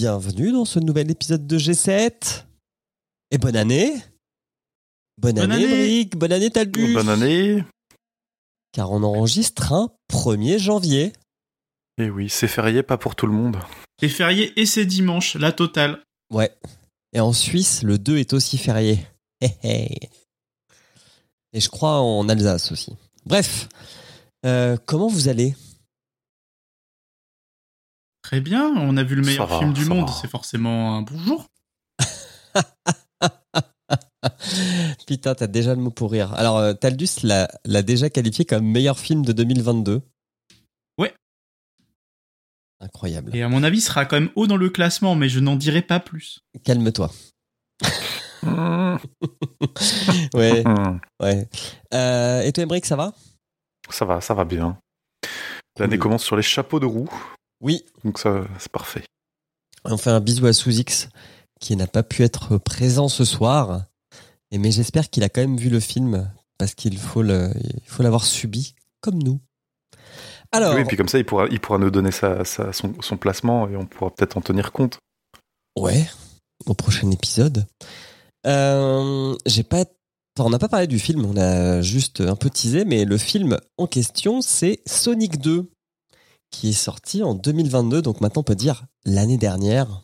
Bienvenue dans ce nouvel épisode de G7 Et bonne année Bonne, Bonne année, année. Brick Bonne année Talbus Bonne année. Car on enregistre un 1er janvier. Et oui, c'est férié, pas pour tout le monde. C'est férié et c'est dimanche, la totale. Ouais. Et en Suisse, le 2 est aussi férié. Et je crois en Alsace aussi. Bref, euh, comment vous allez? Très bien, on a vu le meilleur va, film du monde, c'est forcément un bonjour. Putain, t'as déjà le mot pour rire. Alors, euh, Taldus l'a déjà qualifié comme meilleur film de 2022. Ouais. Incroyable. Et à mon avis, il sera quand même haut dans le classement, mais je n'en dirai pas plus. Calme-toi. Ouais, ouais. Euh, et toi, Emmerich, ça va? Ça va, ça va bien. L'année commence sur les chapeaux de roue, Oui. donc ça, c'est parfait. On fait un bisou à Sous-X qui n'a pas pu être présent ce soir. Et mais j'espère qu'il a quand même vu le film parce qu'il faut le, il faut l'avoir subi comme nous. Alors, Oui, et puis comme ça, il pourra, il pourra nous donner sa, sa- son, son placement et on pourra peut-être en tenir compte. ouais, au prochain épisode. Euh, j'ai pas, enfin, on n'a pas parlé du film, on a juste un peu teasé, mais le film en question, c'est Sonic 2, qui est sorti en 2022, donc maintenant on peut dire l'année dernière,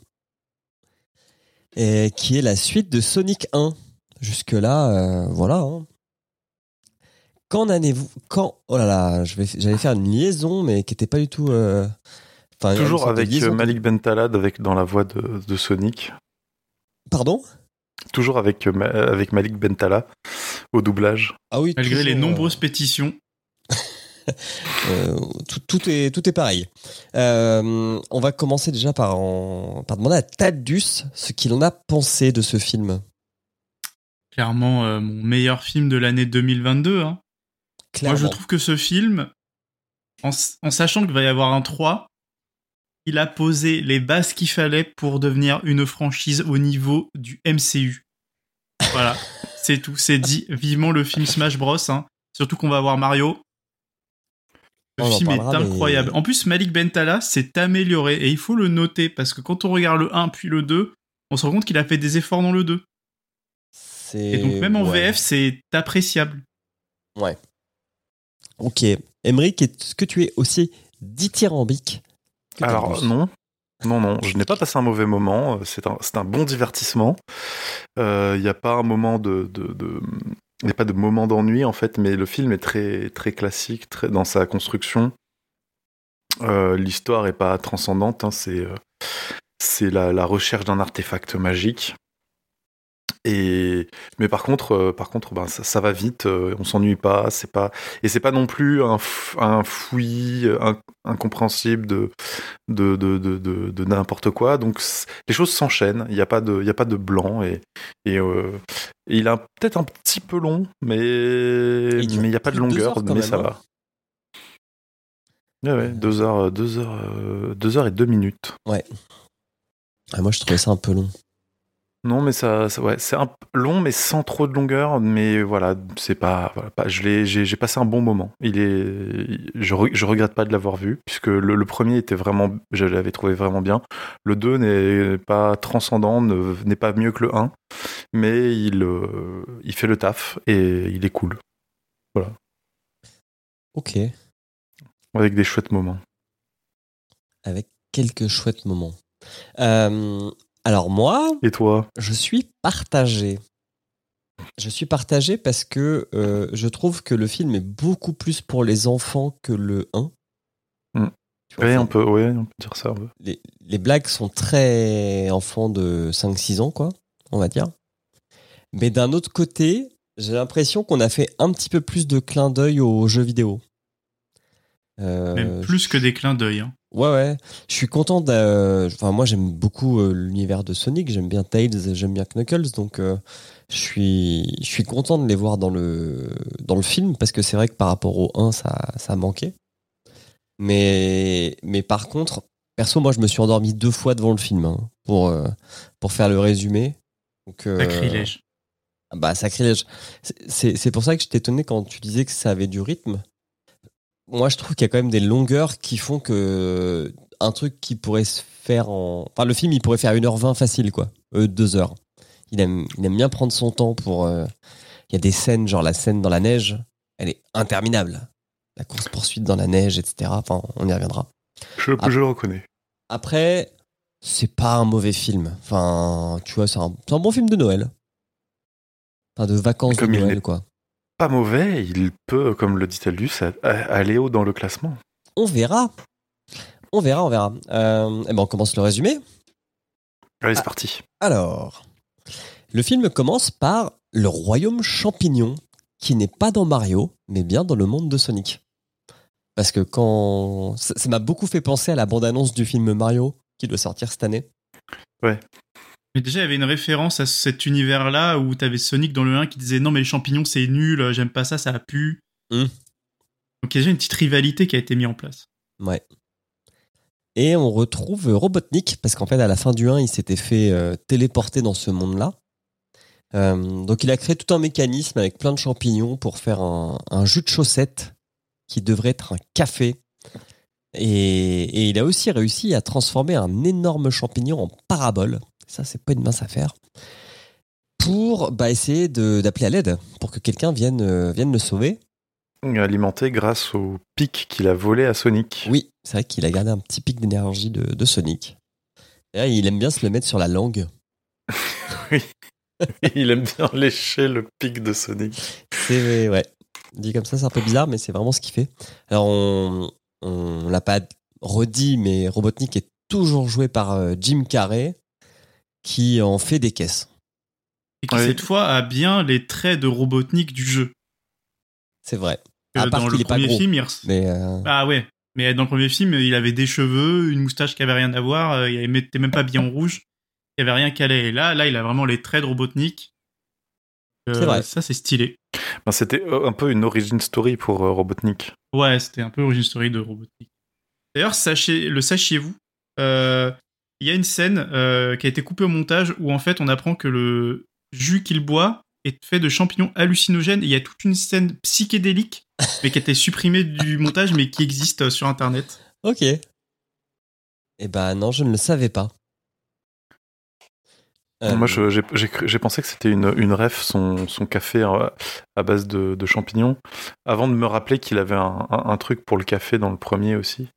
et qui est la suite de Sonic 1. Jusque-là, euh, voilà. hein. Qu'en avez-vous Quand Oh là là, j'allais faire une liaison, mais qui n'était pas du tout. euh, Toujours avec liaison. euh, Malik Bentalad avec, dans la voix de, de Sonic. Pardon? Toujours avec, Ma- avec Malik Bentala au doublage. Ah oui. Malgré les euh, nombreuses pétitions. Euh, tout, tout est, tout est pareil. Euh, on va commencer déjà par, en- par demander à Taldus ce qu'il en a pensé de ce film. Clairement, euh, mon meilleur film de l'année 2022. hein. Moi, Clairement. je trouve que ce film, en sachant qu'il va y avoir un 3, il a posé les bases qu'il fallait pour devenir une franchise au niveau du MCU. Voilà, c'est tout, c'est dit. Vivement le film Smash Bros. hein. Surtout qu'on va avoir Mario. Le On film est mais- incroyable. En plus, Malik Bentala s'est amélioré et il faut le noter parce que quand on regarde le 1 puis le 2, on se rend compte qu'il a fait des efforts dans le 2. C'est- Et donc, même en ouais. VF, c'est appréciable. Ouais. Ok. Emmerich, est-ce que tu es aussi dithyrambique que Alors non, non, non, je n'ai pas passé un mauvais moment. euh, C'est un, c'est un bon divertissement. Euh, Il n'y a pas un moment de, de, de- il n'y a pas de moment d'ennui en fait, mais le film est très très classique, dans sa construction. Euh, L'histoire est pas transcendante, hein, c'est euh, la recherche d'un artefact magique. Et mais par contre, euh, par contre, ben, ça, ça va vite, euh, on s'ennuie pas, c'est pas et c'est pas non plus un, un fouillis euh, inc- incompréhensible de de de de, n'importe quoi. Donc les choses s'enchaînent. Il n'y a pas de il a pas de blanc et et, euh, et il est un- peut-être un petit peu long, mais Il mais il n'y a pas de longueur, mais ça hein. va. Ouais, ouais, deux heures, deux heures, deux heures et deux minutes. Ah, Moi, je trouvais ça un peu long. Non, mais ça, ça- ouais, c'est un long, mais sans trop de longueur. Mais voilà, c'est pas, voilà, pas- je l'ai, j'ai, passé un bon moment. Il est, je, re- je regrette pas de l'avoir vu, puisque le, le premier était vraiment, je l'avais trouvé vraiment bien. Le 2 n'est pas transcendant, ne- n'est pas mieux que le 1, mais il, euh, il fait le taf et il est cool, Ok. avec des chouettes moments. Avec quelques chouettes moments. Euh, alors moi, Et toi? je suis partagé. Je suis partagé parce que euh, je trouve que le film est beaucoup plus pour les enfants que le 1. Hmm. Enfin, on peut, ouais, on peut dire ça. ouais. les, les blagues sont très enfants de 5-6 ans, quoi, on va dire. Mais d'un autre côté, j'ai l'impression qu'on a fait un petit peu plus de clin d'œil aux jeux vidéo. Euh, Même plus que des clins d'œil. hein. Ouais, ouais. Je suis content de. Enfin, moi, j'aime beaucoup euh, l'univers de Sonic. J'aime bien Tails, j'aime bien Knuckles. Donc, euh, je suis, je suis content de les voir dans le, dans le film parce que c'est vrai que par rapport au 1, ça, ça manquait. Mais, mais par contre, perso, moi, je me suis endormi deux fois devant le film hein, pour, euh, pour faire le résumé. Donc, euh, Sacrilège. bah, sacrilège. C'est pour ça que j'étais étonné quand tu disais que ça avait du rythme. Moi, je trouve qu'il y a quand même des longueurs qui font que un truc qui pourrait se faire en. Enfin, le film, il pourrait faire 1h20 facile, quoi. Euh, 2h. Il aime, il aime bien prendre son temps pour. euh, Il y a des scènes, genre la scène dans la neige, elle est interminable. La course-poursuite dans la neige, etc. Enfin, on y reviendra. Je, je le reconnais. Après, c'est pas un mauvais film. Enfin, tu vois, c'est un, un bon film de Noël. Enfin, de vacances Comme de Noël, quoi. Pas mauvais, il peut, comme le dit Aldus, aller haut dans le classement. On verra. On verra, on verra. Euh, eh ben, on commence le résumé. Allez, c'est Ah. parti. Alors, le film commence par le royaume champignon, qui n'est pas dans Mario, mais bien dans le monde de Sonic. Parce que quand. Ça m'a beaucoup fait penser à la bande-annonce du film Mario, qui doit sortir cette année. Mais déjà, il y avait une référence à cet univers-là où t'avais Sonic dans le 1 qui disait non, mais les champignons, c'est nul, euh, j'aime pas ça, ça a pu. Hmm. Donc il y a déjà une petite rivalité qui a été mise en place. Ouais. Et on retrouve Robotnik, parce qu'en fait, à la fin du 1, il s'était fait euh, téléporter dans ce monde-là. Euh, donc, il a créé tout un mécanisme avec plein de champignons pour faire un, un jus de chaussette qui devrait être un café. Et, et il a aussi réussi à transformer un énorme champignon en parabole. Ça, c'est pas une mince affaire. Pour bah, essayer d'appeler à l'aide, pour que quelqu'un vienne, euh, vienne le sauver. Alimenté grâce au pic qu'il a volé à Sonic. Oui, c'est vrai qu'il a gardé un petit pic d'énergie de, de Sonic. Et là, il aime bien se le mettre sur la langue. il aime bien lécher le pic de Sonic. C'est ouais. Dit comme ça, c'est un peu bizarre, mais c'est vraiment ce qu'il fait. Alors, on, on l'a pas redit, mais Robotnik est toujours joué par euh, Jim Carrey, qui en fait des caisses. Et qui cette fois a bien les traits de Robotnik du jeu. C'est vrai. Euh, À part dans qu'il le est pas premier gros. film, il res- Mais euh, Ah ouais. Mais dans le premier film, il avait des cheveux, une moustache qui avait rien à voir, euh, il n'était même pas bien en rouge, il y avait rien qui allait. Et là, là, il a vraiment les traits de Robotnik. Euh, C'est vrai. Ça, c'est stylé. Ben, C'était un peu une origin story pour euh, Robotnik. Ouais, c'était un peu origin story de Robotnik. D'ailleurs, sachez, le sachiez-vous, euh, il y a une scène euh, qui a été coupée au montage où en fait on apprend que le jus qu'il boit est fait de champignons hallucinogènes. Et il y a toute une scène psychédélique, mais qui a été supprimée du montage, mais qui existe euh, sur Internet. ok. Eh ben non, je ne le savais pas. Euh, Moi, j'ai pensé que c'était une, une ref, son, son café à base de, de champignons, avant de me rappeler qu'il avait un, un- un truc pour le café dans le premier aussi.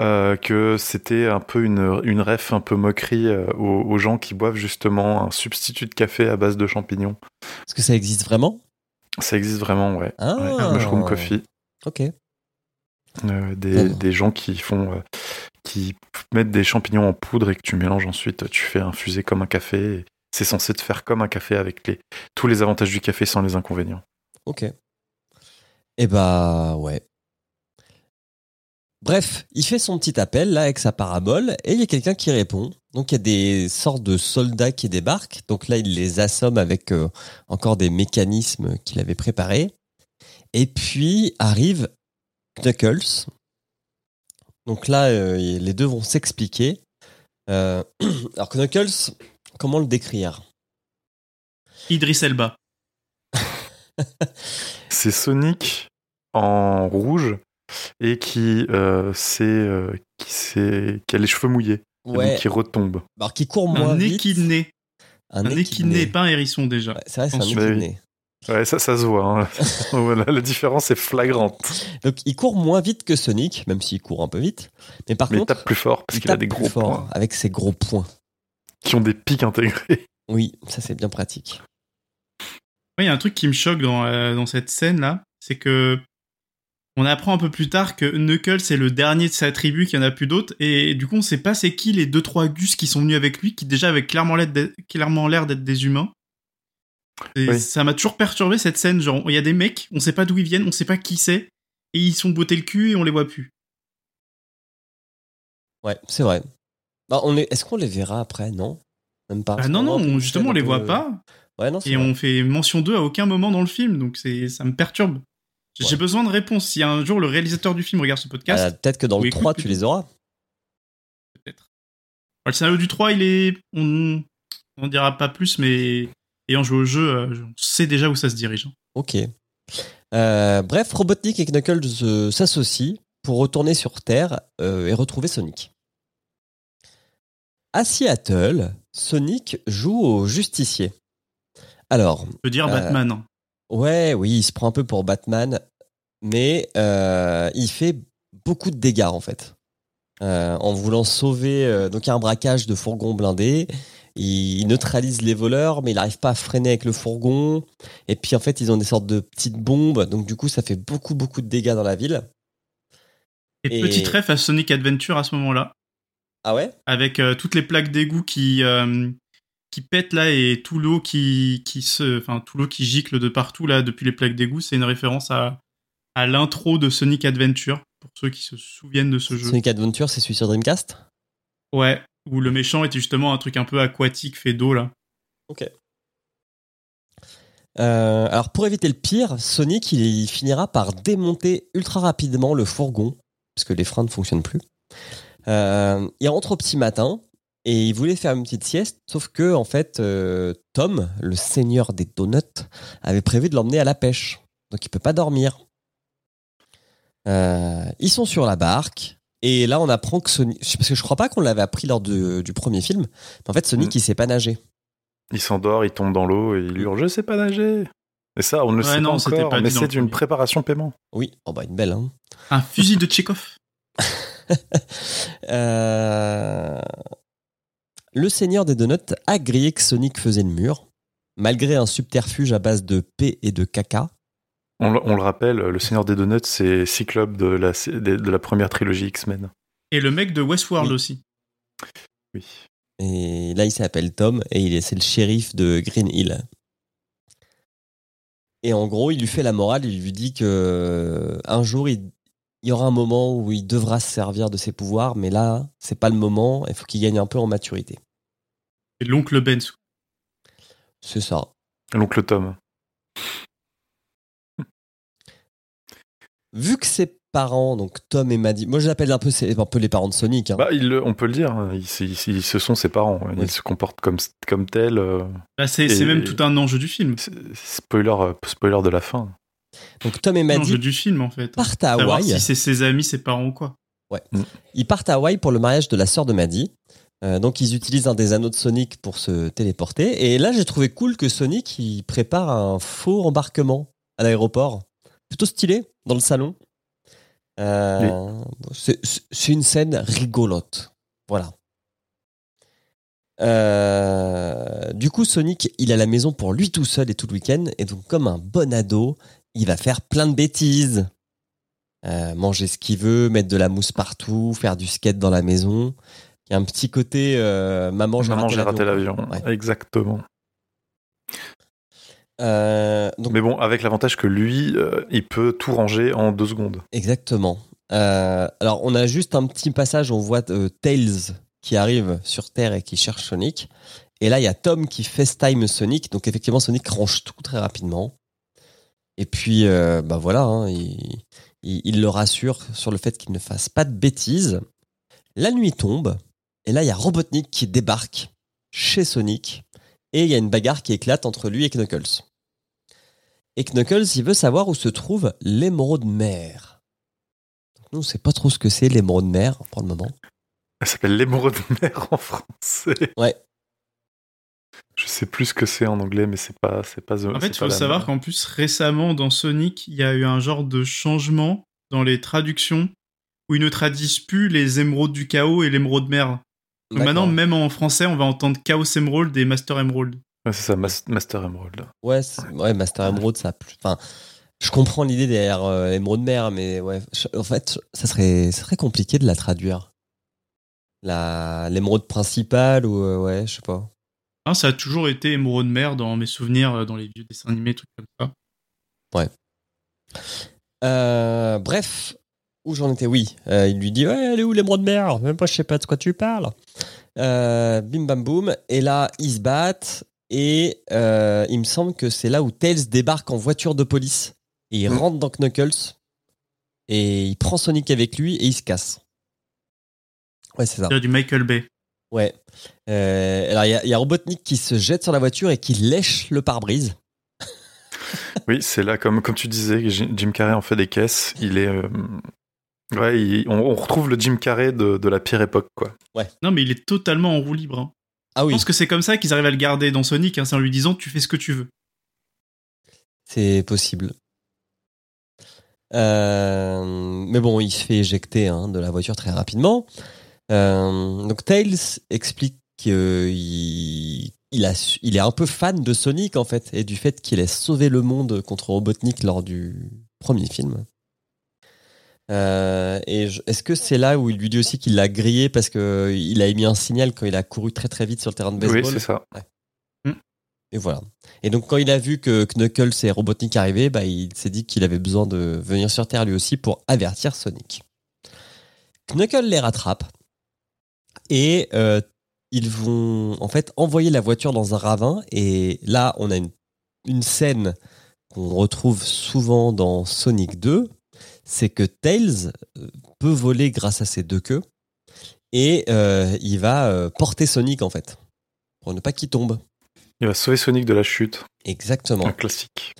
Euh, que c'était un peu une, une ref un peu moquerie euh, aux, aux gens qui boivent justement un substitut de café à base de champignons. Est-ce que ça existe vraiment? Ça existe vraiment, ouais. Ah, Ouais, Mushroom Coffee. Ok. Euh, des, des gens qui font qui mettent des champignons en poudre et que tu mélanges ensuite, tu fais infuser comme un café. et C'est censé te faire comme un café avec les, tous les avantages du café sans les inconvénients. Ok. Eh bah ouais. Bref, il fait son petit appel là avec sa parabole et il y a quelqu'un qui répond. Donc il y a des sortes de soldats qui débarquent. Donc là, il les assomme avec euh, encore des mécanismes qu'il avait préparés. Et puis arrive Knuckles. Donc là, euh, les deux vont s'expliquer. Euh, alors Knuckles, comment le décrire? Idris Elba. C'est Sonic en rouge et qui euh, s'est, euh, qui, qui a les cheveux mouillés et donc qui retombe. Alors qui court moins Un vite. équiné. Un Un équiné, pas un hérisson déjà. Ouais, c'est vrai, c'est un équiné. Ouais, ça, ça se voit. hein. voilà, la différence est flagrante. Donc il court moins vite que Sonic, même s'il court un peu vite. Mais par Mais il contre, tape plus fort parce il qu'il a tape des plus gros fort points avec ses gros points. qui ont des pics intégrés. Oui, ça c'est bien pratique. Ouais, Il y a un truc qui me choque dans, euh, dans cette scène-là, c'est que on apprend un peu plus tard que Knuckles est le dernier de sa tribu, qu'il n'y en a plus d'autres, et du coup on sait pas c'est qui les deux trois gus qui sont venus avec lui, qui déjà avaient clairement l'air d'être- clairement l'air d'être des humains. Et Oui. ça m'a toujours perturbé cette scène, genre il y a des mecs, on sait pas d'où ils viennent, on sait pas qui c'est, et ils sont bottés le cul et on les voit plus. Ouais, c'est vrai. Bah, on est... Est-ce qu'on les verra après? Non? Même pas. Ah non, non, justement on les voit peu- pas, Ouais, non, c'est et vrai. on fait mention d'eux à aucun moment dans le film, donc c'est ça me perturbe. J'ai Ouais. besoin de réponses. Si un jour le réalisateur du film regarde ce podcast, Ah, Peut-être que dans le écoute 3, tu les auras. peut-être. Le scénario du 3, il est. On on dira pas plus, mais ayant joué au jeu, euh, on sait déjà où ça se dirige. Ok. Euh, bref, Robotnik et Knuckles euh, s'associent pour retourner sur Terre euh, et retrouver Sonic. À Seattle, Sonic joue au justicier. Alors, On peut dire Euh, Batman. Ouais, oui, il se prend un peu pour Batman, mais euh, il fait beaucoup de dégâts en fait. Euh, en voulant sauver, euh, donc il y a un braquage de fourgon blindé. Il neutralise les voleurs, mais il n'arrive pas à freiner avec le fourgon. Et puis en fait, ils ont des sortes de petites bombes, donc du coup, ça fait beaucoup, beaucoup de dégâts dans la ville. Et, et- petit ref à Sonic Adventure à ce moment-là, Ah ouais? Avec toutes les plaques d'égout qui qui pètent là et tout l'eau qui qui se, enfin tout l'eau qui gicle de partout là depuis les plaques d'égout, c'est une référence à à l'intro de Sonic Adventure pour ceux qui se souviennent de ce jeu. Sonic Adventure, c'est celui sur Dreamcast? Ouais, où le méchant était justement un truc un peu aquatique fait d'eau là. Euh, alors pour éviter le pire, Sonic il, il finira par démonter ultra rapidement le fourgon parce que les freins ne fonctionnent plus. Euh, il rentre au petit matin et il voulait faire une petite sieste, sauf que en fait euh, Tom, le seigneur des donuts, avait prévu de l'emmener à la pêche, donc il peut pas dormir. Euh, ils sont sur la barque et là on apprend que Sonic, parce que je crois pas qu'on l'avait appris lors de- du premier film, mais en fait Sonic Mm. il sait pas nager. Il s'endort, il tombe dans l'eau et il hurle Je sais pas nager. Et ça, on ne le Ouais, sait non, pas c'était encore, pas mais c'est une préparation paiement. Oui, oh bah une belle hein. Un fusil de Tchekhov. Euh, Le Seigneur des Donuts a grillé que Sonic faisait le mur, malgré un subterfuge à base de P et de caca. On, le- on le rappelle, le Seigneur des Donuts, c'est Cyclope de la, de, de la première trilogie X-Men. Et le mec de Westworld Oui. aussi. Oui. Et là, il s'appelle Tom et il est, c'est le shérif de Green Hill. Et en gros, il lui fait la morale, il lui dit que euh, un jour, il, il y aura un moment où il devra se servir de ses pouvoirs, mais là, c'est pas le moment, il faut qu'il gagne un peu en maturité. Et l'oncle Ben. C'est ça. L'oncle Tom. Vu que ses parents, donc Tom et Maddie, moi je l'appelle un peu, c'est un peu les parents de Sonic. hein. Bah, il, on peut le dire, hein, ils, ils- ils- ce sont ses parents. Ils Oui. se comportent comme, comme tels. euh, Bah, c'est même tout un enjeu du film. c'est- spoiler, euh, spoiler de la fin. Donc Tom et Maddie du film en fait. partent à Hawaï. si c'est ses amis, ses parents ou quoi. Ils partent à Hawaï pour le mariage de la sœur de Maddie. Euh, donc ils utilisent un des anneaux de Sonic pour se téléporter. Et là j'ai trouvé cool que Sonic il prépare un faux embarquement à l'aéroport. Plutôt stylé dans le salon. Euh, c'est- une scène rigolote. Voilà. Euh, du coup, Sonic, il à la maison pour lui tout seul et tout le week-end. Et donc, comme un bon ado, il va faire plein de bêtises. Euh, manger ce qu'il veut, mettre de la mousse partout, faire du skate dans la maison. Il y a un petit côté euh, maman, j'ai Maman, raté j'ai raté l'avion. Ouais. Exactement. Euh, donc, Mais bon, avec l'avantage que lui, il peut tout ranger en deux secondes. Exactement. Alors, on a juste un petit passage on voit Tails qui arrive sur Terre et qui cherche Sonic. Et là, il y a Tom qui FaceTime Sonic. Donc, effectivement, Sonic range tout très rapidement. Et puis, euh, bah voilà, hein, il, il- il le rassure sur le fait qu'il ne fasse pas de bêtises. La nuit tombe. Et là, il y a Robotnik qui débarque chez Sonic. Et il y a une bagarre qui éclate entre lui et Knuckles. Et Knuckles, il veut savoir où se trouve l'émeraude mer. Nous, on sait pas trop ce que c'est l'émeraude mer pour le moment. Elle s'appelle l'émeraude de mer en français. Ouais. Je sais plus ce que c'est en anglais, mais c'est pas, c'est pas. En fait, il faut savoir qu'en plus, récemment, dans Sonic, il y a eu un genre de changement dans les traductions où ils ne traduisent plus les émeraudes du chaos et l'émeraude mer. Donc maintenant, même en français, on va entendre Chaos Emerald et Master Emerald. Ouais, c'est ça, Mas- Master Emerald. Ouais, ouais, Master Emerald, ça. a plus- Enfin, je comprends l'idée derrière euh, l'émeraude mer, mais ouais, je- en fait, ça serait, ça serait compliqué de la traduire. La l'émeraude principale ou euh, ouais, je sais pas. Hein, ça a toujours été émeraude mer dans mes souvenirs, euh, dans les vieux dessins animés, trucs comme ça. Euh, bref, où j'en étais? Oui, euh, il lui dit ouais, elle est où l'émeraude mer Même pas, je sais pas de quoi tu parles. Euh, bim bam boum. Et là, ils se battent. Et euh, il me semble que c'est là où Tails débarque en voiture de police. Et il Mm. rentre dans Knuckles. Et il prend Sonic avec lui et il se casse. Ouais, c'est ça. C'est du Michael Bay. Ouais. Euh, alors, il y, a- il y a Robotnik qui se jette sur la voiture et qui lèche le pare-brise. Oui, c'est là, comme, comme tu disais, Jim Carrey en fait des caisses. Il est, euh, Ouais, il- on, on retrouve le Jim Carrey de, de la pire époque, quoi. Non, mais il est totalement en roue libre. hein. Ah Je oui, pense que c'est comme ça qu'ils arrivent à le garder dans Sonic, hein, c'est en lui disant tu fais ce que tu veux. c'est possible. Euh, mais bon, il se fait éjecter hein, de la voiture très rapidement. Euh, donc Tails explique qu'il il, a su- il est un peu fan de Sonic en fait et du fait qu'il ait sauvé le monde contre Robotnik lors du premier film. Euh, et je- est-ce que c'est là où il lui dit aussi qu'il l'a grillé parce que il a émis un signal quand il a couru très très vite sur le terrain de Oui, baseball c'est ça. et voilà. Et donc quand il a vu que Knuckles et Robotnik arrivaient, bah, il s'est dit qu'il avait besoin de venir sur Terre lui aussi pour avertir Sonic. Knuckles les rattrape et euh, ils vont en fait envoyer la voiture dans un ravin et là on a une, une scène qu'on retrouve souvent dans Sonic 2, c'est que Tails euh, peut voler grâce à ses deux queues et euh, il va euh, porter Sonic en fait pour ne pas qu'il tombe. Il va sauver Sonic de la chute. Exactement. Un classique.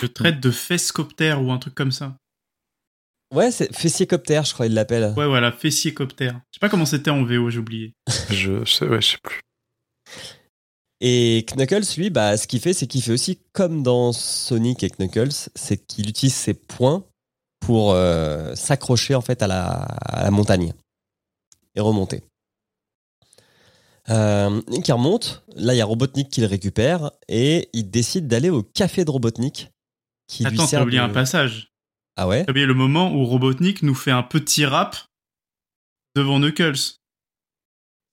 Le traite de fesscoptère ou un truc comme ça. Ouais, c'est fessier-coptère, je crois il l'appelle. Ouais, voilà, fessier-coptère. Je sais pas comment c'était en VO, j'ai oublié. Je, sais, ouais, je sais plus. Et Knuckles, lui, bah, ce qu'il fait, c'est qu'il fait aussi comme dans Sonic et Knuckles, c'est qu'il utilise ses poings pour euh, s'accrocher en fait à la, à la montagne et remonter. Euh, remonte. Là, il y a Robotnik qui le récupère et il décide d'aller au café de Robotnik. Qui lui Attends, sert t'as oublié de- un passage. Ah ouais T'as oublié le moment où Robotnik nous fait un petit rap devant Knuckles.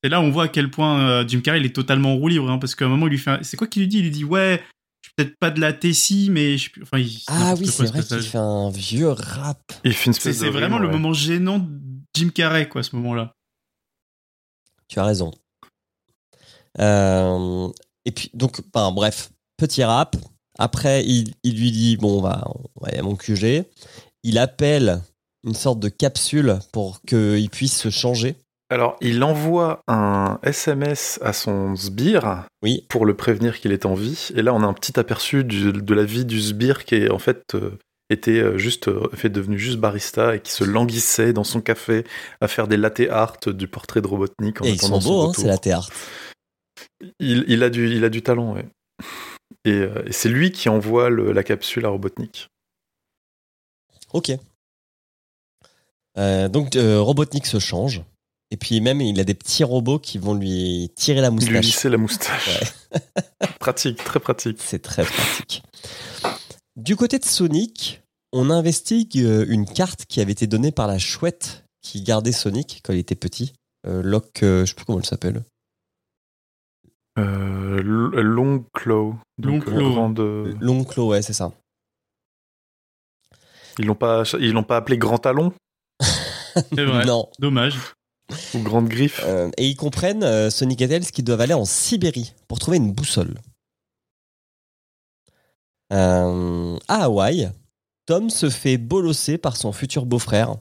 C'est là où on voit à quel point euh, Jim Carrey il est totalement en roue libre, hein, parce qu'à un moment il lui fait, un- c'est quoi qu'il lui dit? Il lui dit ouais, je suis peut-être pas de la Tessie, mais je suis plus- enfin, il- Ah oui, c'est ce vrai qu'il fait un vieux rap. Il fait une C'est espèce c'est de vraiment le moment gênant de Jim Carrey quoi, à ce moment-là. Tu as raison. Euh, et puis, donc, ben, bref, petit rap. Après, il, il lui dit Bon, on va, on va aller à mon QG. Il appelle une sorte de capsule pour qu'il puisse se changer. Alors, il envoie un SMS à son sbire Oui. pour le prévenir qu'il est en vie. Et là, on a un petit aperçu du- de la vie du sbire qui est en fait euh, était euh, juste euh, fait devenu juste barista et qui se languissait dans son café à faire des latte art du portrait de Robotnik en Et ils sont attendant son beaux, hein, retour. c'est la théâtre. il, il a du il a du talent, ouais. Et, euh, et c'est lui qui envoie le- la capsule à Robotnik. Ok. Euh, donc, euh, Robotnik se change. Et puis, même, il a des petits robots qui vont lui tirer la Il lui moustache. lissait la moustache. pratique, très pratique. C'est très pratique. Du côté de Sonic, on investigue une carte qui avait été donnée par la chouette qui gardait Sonic quand il était petit. Euh, Locke, je sais plus comment elle s'appelle. Euh, L- Long Claw. Donc, Long Claw. grande, euh, ouais, c'est ça. Ils l'ont pas, ils l'ont pas appelé Grand Talon C'est vrai. Non. Dommage. ou Grande Griffe. Euh, et ils comprennent, euh, Sonic et Tails, qu'ils doivent aller en Sibérie pour trouver une boussole. Euh, à Hawaï, Tom se fait bolosser par son futur beau-frère.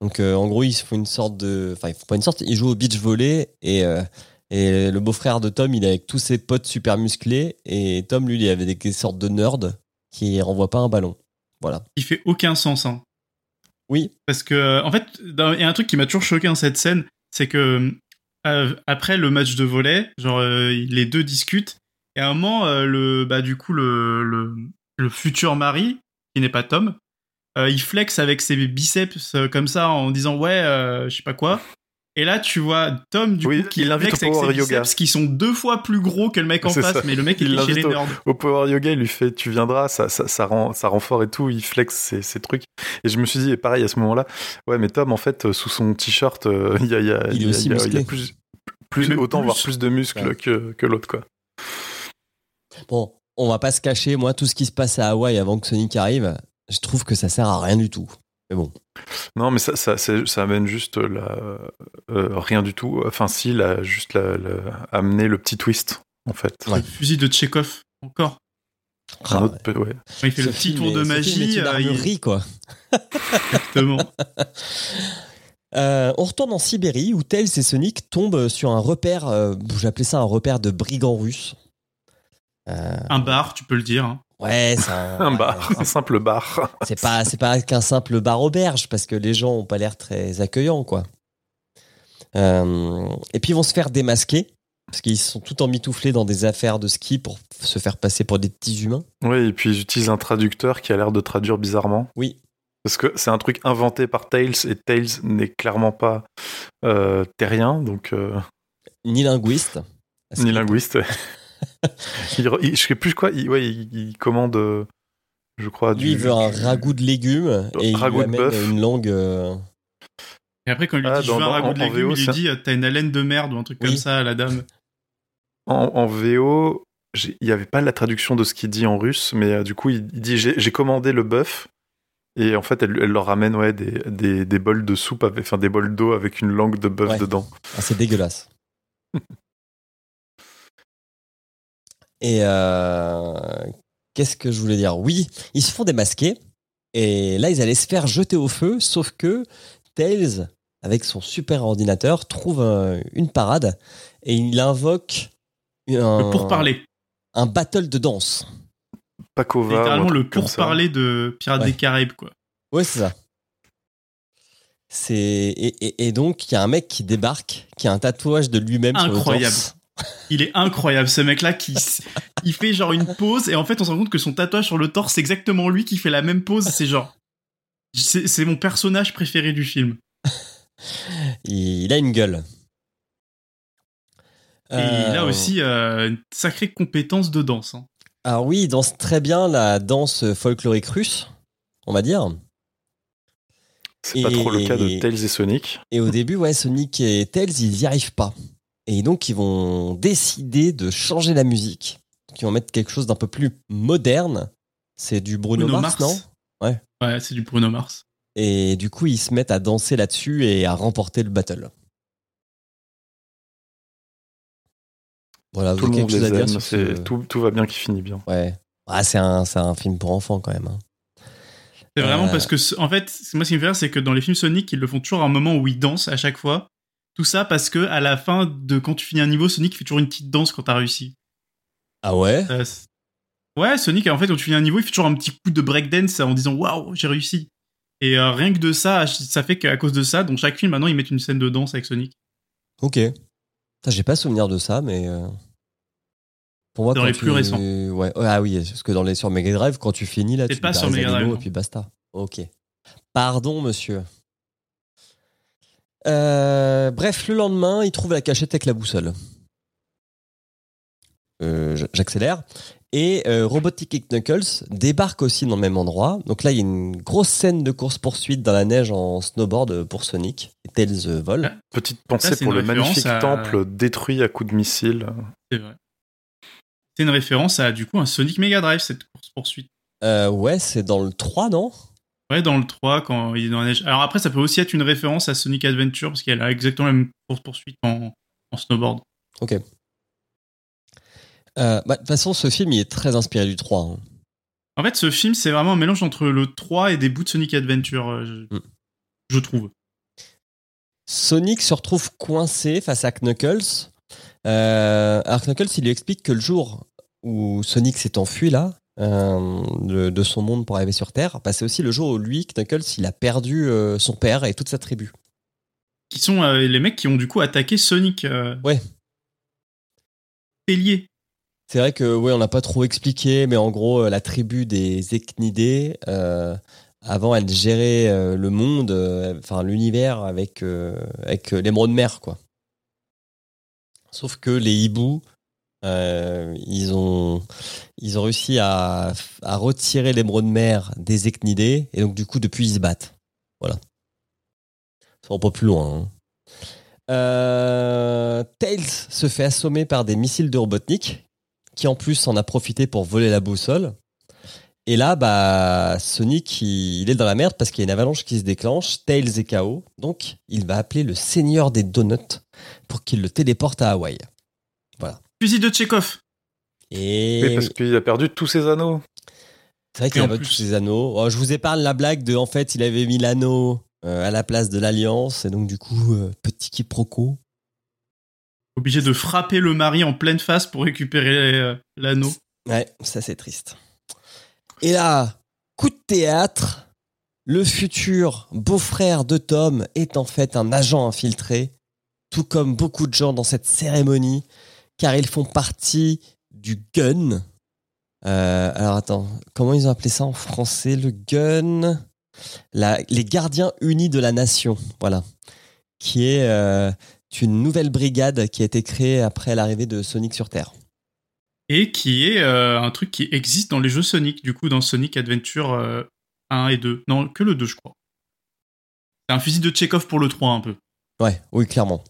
Donc, euh, en gros, ils se font une sorte de. Enfin, ils font pas une sorte, ils jouent au beach volley et, euh, et le beau-frère de Tom, il est avec tous ses potes super musclés et Tom, lui, il avait des, des sortes de nerds qui renvoient pas un ballon. Voilà. Il fait aucun sens. Hein. Oui, Parce que, en fait, il y a un truc qui m'a toujours choqué dans cette scène, c'est que euh, après le match de volley, genre euh, les deux discutent et à un moment, euh, le, bah du coup le, le, le futur mari, qui n'est pas Tom, il flex avec ses biceps comme ça en disant ouais, je sais pas quoi. Et là, tu vois Tom du Oui, coup qui il l'invite flex au Power Yoga. qui sont deux fois plus gros que le mec en face, ça. mais le mec Il est chez les au- nerds. Au Power Yoga, il lui fait Tu viendras, ça, ça, ça, rend, ça rend fort et tout. Il flex ses, ses trucs. Et je me suis dit, et pareil à ce moment-là, ouais, mais Tom, en fait, euh, sous son t-shirt, euh, il y a, il y a, Il est il y a- aussi il y a- il y a musclé. plus, autant plus. voire plus de muscles Ouais. que, que l'autre, quoi. Bon, on va pas se cacher, moi, tout ce qui se passe à Hawaï avant que Sonic arrive, je trouve que ça sert à rien du tout. Mais bon, Non, mais ça, ça, ça amène juste la, euh, rien du tout. Enfin, si, la, juste la, la- amener le petit twist, en fait. Ouais. Le fusil de Tchekhov, encore. Un Ah, autre peu- ouais. Il fait ce le petit tour de magie, une euh, il- quoi. exactement. Euh, on retourne en Sibérie où Tails et Sonic tombent sur un repère, euh, j'appelais ça un repère de brigands russes. Euh, un bar, tu peux le dire. hein. Ouais, c'est un, Un bar, un simple bar. C'est pas, c'est pas qu'un simple bar auberge parce que les gens ont pas l'air très accueillants, quoi. Euh, et puis ils vont se faire démasquer parce qu'ils sont tout emmitouflés dans des affaires de ski pour se faire passer pour des petits humains. Oui, et puis ils utilisent un traducteur qui a l'air de traduire bizarrement. Oui. Parce que c'est un truc inventé par Tails et Tails n'est clairement pas euh, terrien, donc euh, Ni linguiste. ni linguiste. il, il- je sais plus quoi. Il, ouais, il, il commande, euh, je crois, Lui, du il veut un ragoût de légumes et il Ragoût lui amène une langue. euh, Et après, quand il lui Ah, dit je dans- veux un ragoût de légumes, VO, il lui dit euh, t'as une haleine de merde ou un truc Oui. comme ça à la dame. En, en VO, il n'y avait pas la traduction de ce qu'il dit en russe, mais euh, du coup, il, il dit j'ai j'ai commandé le bœuf. Et en fait, elle, elle leur ramène ouais, des, des, des bols de soupe, avec, enfin des bols d'eau avec une langue de bœuf Ouais. dedans. Ah, c'est dégueulasse. Et euh, qu'est-ce que je voulais dire? Oui, ils se font démasquer. Et là, ils allaient se faire jeter au feu, sauf que Tails, avec son super ordinateur, trouve une parade et il invoque un, Le pourparler. un battle de danse. Un Littéralement le pourparler de Pirates Ouais. des Caraïbes, quoi. Ouais, c'est ça. C'est et, et- et donc il y a un mec qui débarque, qui a un tatouage de lui-même sur le Incroyable. torse. Il est incroyable, ce mec-là, qui s- il fait genre une pause, et en fait, on se rend compte que son tatouage sur le torse, c'est exactement lui qui fait la même pose. C'est genre. C'est c'est mon personnage préféré du film. Il a une gueule. Et il a Euh, aussi euh, une sacrée compétence de danse. hein. Alors oui, il danse très bien la danse folklorique russe, on va dire. C'est pas trop le cas de Tails et Sonic. Et au début, ouais, Sonic et Tails, ils y arrivent pas. Et donc, ils vont décider de changer la musique. Ils vont mettre quelque chose d'un peu plus moderne. C'est du Bruno, Bruno Mars, Mars. non? Ouais. Ouais, c'est du Bruno Mars. Et du coup, ils se mettent à danser là-dessus et à remporter le battle. Voilà, vous Tout le avez monde chose les aime. ce- Tout, tout va bien qui finit bien. Ouais. Ah, c'est un, c'est un film pour enfants quand même. hein. C'est vraiment Euh. parce que, en fait, moi, ce qui me fait rire, c'est que dans les films Sonic, ils le font toujours à un moment où ils dansent à chaque fois. Tout ça parce que à la fin de quand tu finis un niveau, Sonic fait toujours une petite danse quand t'as réussi. Ah ouais? Euh, ouais, Sonic, en fait, quand tu finis un niveau, il fait toujours un petit coup de breakdance en disant waouh, j'ai réussi. Et euh, rien que de ça, ça fait qu'à cause de ça, dans chaque film, maintenant, ils mettent une scène de danse avec Sonic. Ok. J'ai pas souvenir de ça, mais. euh, Pour moi, Dans les tu- plus récents. Ouais. Ah oui, parce que dans les sur Mega Drive, quand tu finis là, tu pas sur Mega Drive, non. et puis basta. Ok. Pardon, monsieur. Euh, bref, le lendemain, il trouve la cachette avec la boussole. Euh, J'accélère. Et euh, Robotnik Knuckles débarque aussi dans le même endroit. Donc là, il y a une grosse scène de course-poursuite dans la neige en snowboard pour Sonic. Et Tails vole. Ouais. Petite pensée pour le magnifique à- temple détruit à coups de missile. C'est vrai. C'est une référence à, du coup, un Sonic Mega Drive, cette course-poursuite. Euh, ouais, c'est dans le 3, non? Ouais, dans le 3, quand il est dans la neige. Alors après, ça peut aussi être une référence à Sonic Adventure, parce qu'elle a exactement la même course-poursuite en, en snowboard. Ok. Euh, bah, De toute façon, ce film, il est très inspiré du 3. hein. En fait, ce film, c'est vraiment un mélange entre le 3 et des bouts de Sonic Adventure, euh, je, Mm. je trouve. Sonic se retrouve coincé face à Knuckles. Euh, alors Knuckles, il lui explique que le jour où Sonic s'est enfui là, euh, de, de son monde pour arriver sur Terre, bah, c'est aussi le jour où lui, Knuckles, il a perdu euh, son père et toute sa tribu. Qui sont euh, les mecs qui ont du coup attaqué Sonic. Ouais. C'est lié. C'est vrai que ouais, on n'a pas trop expliqué, mais en gros, la tribu des Echnidés, avant, elle gérait le monde, enfin l'univers avec avec l'émeraude mer, quoi. Sauf que les hiboux, euh, ils ont ils ont réussi à, à retirer l'émeraude mer des Echnidés, et donc du coup, depuis, ils se battent. Voilà. Ça va pas plus loin. hein. Euh, Tails se fait assommer par des missiles de Robotnik qui en plus en a profité pour voler la boussole. Et là, bah, Sonic, il, il est dans la merde parce qu'il y a une avalanche qui se déclenche. Tails est KO. Donc, il va appeler le seigneur des donuts pour qu'il le téléporte à Hawaï. Fusil de Tchekhov. Et Oui, parce qu'il a perdu tous ses anneaux. c'est vrai qu'il a plus- tous ses anneaux. Oh, je vous épargne la blague de, en fait, il avait mis l'anneau euh, à la place de l'Alliance. Et donc, du coup, euh, petit quiproquo. Obligé de frapper le mari en pleine face pour récupérer euh, l'anneau. Ouais, ça c'est triste. Et là, coup de théâtre, le futur beau-frère de Tom est en fait un agent infiltré, tout comme beaucoup de gens dans cette cérémonie, car ils font partie du gun. Euh, alors attends, comment ils ont appelé ça en français Le gun? La- Les gardiens unis de la nation, voilà. Qui est euh, une nouvelle brigade qui a été créée après l'arrivée de Sonic sur Terre. Et qui est euh, un truc qui existe dans les jeux Sonic, du coup, dans Sonic Adventure euh, 1 et 2. Non, que le 2, je crois. C'est un fusil de Chekhov pour le 3, un peu. Ouais, oui, clairement.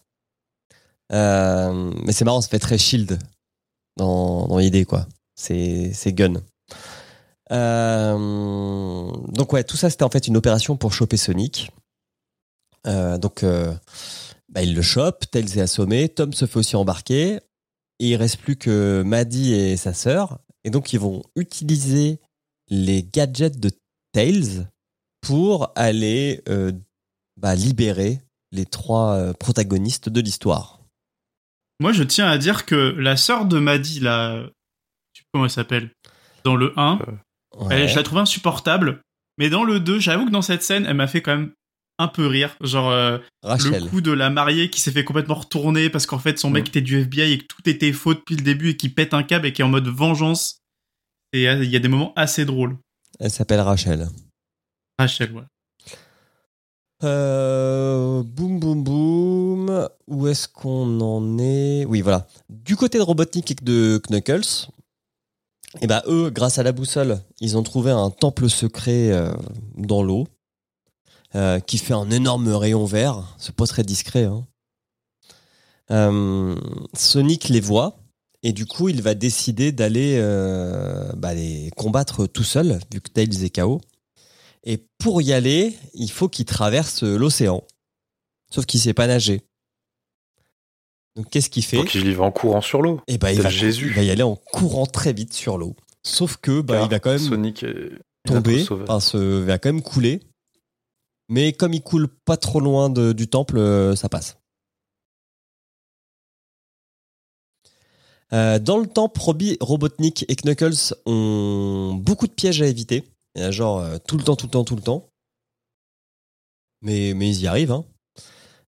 Euh, mais c'est marrant, ça fait très shield dans, dans l'idée, quoi. C'est gun. Euh, donc, ouais, tout ça, c'était en fait une opération pour choper Sonic. Euh, donc, euh, bah, il le chope, Tails est assommé, Tom se fait aussi embarquer. Et il reste plus que Maddie et sa sœur. Et donc, ils vont utiliser les gadgets de Tails pour aller euh, bah, libérer les trois protagonistes de l'histoire. Moi, je tiens à dire que la sœur de Maddy, là, je sais comment elle s'appelle, dans le 1, Ouais. elle, je la trouve insupportable. Mais dans le 2, j'avoue que dans cette scène, elle m'a fait quand même un peu rire. Genre, euh, le coup de la mariée qui s'est fait complètement retourner parce qu'en fait, son mec Mm. était du FBI et que tout était faux depuis le début et qui pète un câble et qui est en mode vengeance. Et euh, il y a des moments assez drôles. Elle s'appelle Rachel. Rachel, ouais. Euh, boum boum boum. Où est-ce qu'on en est? Oui, voilà. Du côté de Robotnik et de Knuckles, et ben eux, grâce à la boussole, ils ont trouvé un temple secret euh, dans l'eau euh, qui fait un énorme rayon vert. C'est pas très discret. hein. Euh, Sonic les voit et du coup, il va décider d'aller bah, les combattre tout seul, vu que Tails est KO. Et pour y aller, il faut qu'il traverse l'océan. Sauf qu'il sait pas nager. Donc qu'est-ce qu'il fait? Donc il y va en courant sur l'eau. Eh ben, il va, Jésus. il va y aller en courant très vite sur l'eau. Sauf que bah, Car il va quand même Sonic est tomber, se, va quand même couler. Mais comme il coule pas trop loin de- du temple, euh, ça passe. Euh, dans le temple, Robbie, Robotnik et Knuckles ont beaucoup de pièges à éviter. Il y en a genre euh, tout le temps, tout le temps, tout le temps. Mais, ils y arrivent. hein.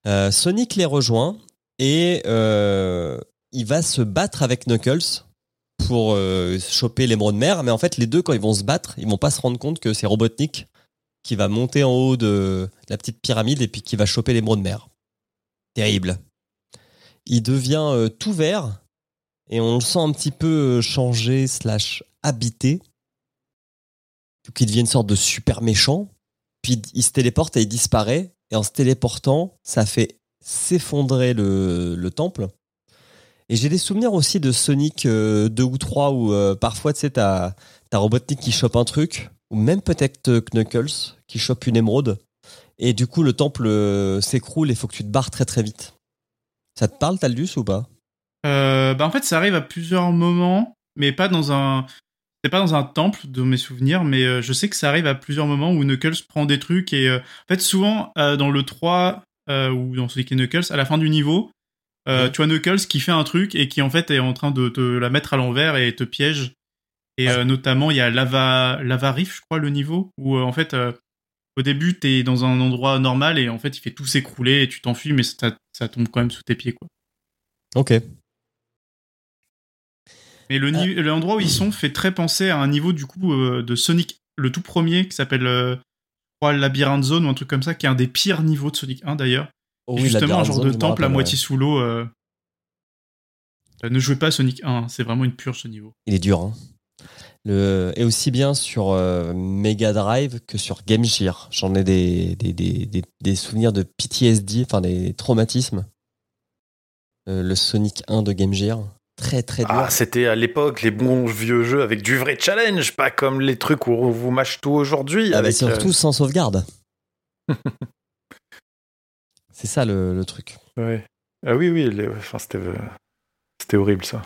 Euh, Sonic les rejoint et euh, il va se battre avec Knuckles pour choper l'émeraude mer. Mais en fait, les deux, quand ils vont se battre, ils vont pas se rendre compte que c'est Robotnik qui va monter en haut de la petite pyramide et puis qui va choper l'émeraude mer. Terrible. Il devient tout vert et on le sent un petit peu changé slash habité. Il devient une sorte de super méchant. Puis il se téléporte et il disparaît. Et en se téléportant, ça fait s'effondrer le, le temple. Et j'ai des souvenirs aussi de Sonic euh, 2 ou 3 où euh, parfois, tu sais, t'as Robotnik qui chope un truc, ou même peut-être euh, Knuckles qui chope une émeraude. Et du coup, le temple euh, s'écroule et faut que tu te barres très très vite. Ça te parle, Taldus, ou pas? Euh, bah en fait, ça arrive à plusieurs moments, mais pas dans un. C'est pas dans un temple de mes souvenirs, mais euh, je sais que ça arrive à plusieurs moments où Knuckles prend des trucs et euh, en fait souvent euh, dans le 3 euh, ou dans Sonic et Knuckles à la fin du niveau, Ouais. tu vois Knuckles qui fait un truc et qui en fait est en train de te la mettre à l'envers et te piège. Et Ouais. notamment il y a Lava Lava Reef, je crois le niveau où en fait au début t'es dans un endroit normal et en fait il fait tout s'écrouler et tu t'enfuis mais ça, ça tombe quand même sous tes pieds quoi. Ok. Mais le ni- l'endroit où ils sont fait très penser à un niveau du coup euh, de Sonic, le tout premier qui s'appelle euh, je crois, Labyrinth Zone ou un truc comme ça, qui est un des pires niveaux de Sonic 1 d'ailleurs. Oh oui, justement un genre Zone, de temple à moitié ouais. sous l'eau. euh. Euh, ne jouez pas à Sonic 1, hein, c'est vraiment une purge ce niveau. Il est dur. Hein. Le... Et aussi bien sur euh, Mega Drive que sur Game Gear. J'en ai des, des, des, des, des souvenirs de PTSD, enfin des traumatismes. Euh, le Sonic 1 de Game Gear. Très très dur. Ah, c'était à l'époque les bons vieux jeux avec du vrai challenge, pas comme les trucs où on vous mâche tout aujourd'hui. Ah, mais avec, surtout euh, sans sauvegarde. C'est ça le, le truc. ouais. Ah oui, oui, les- enfin, c'était euh, c'était horrible ça.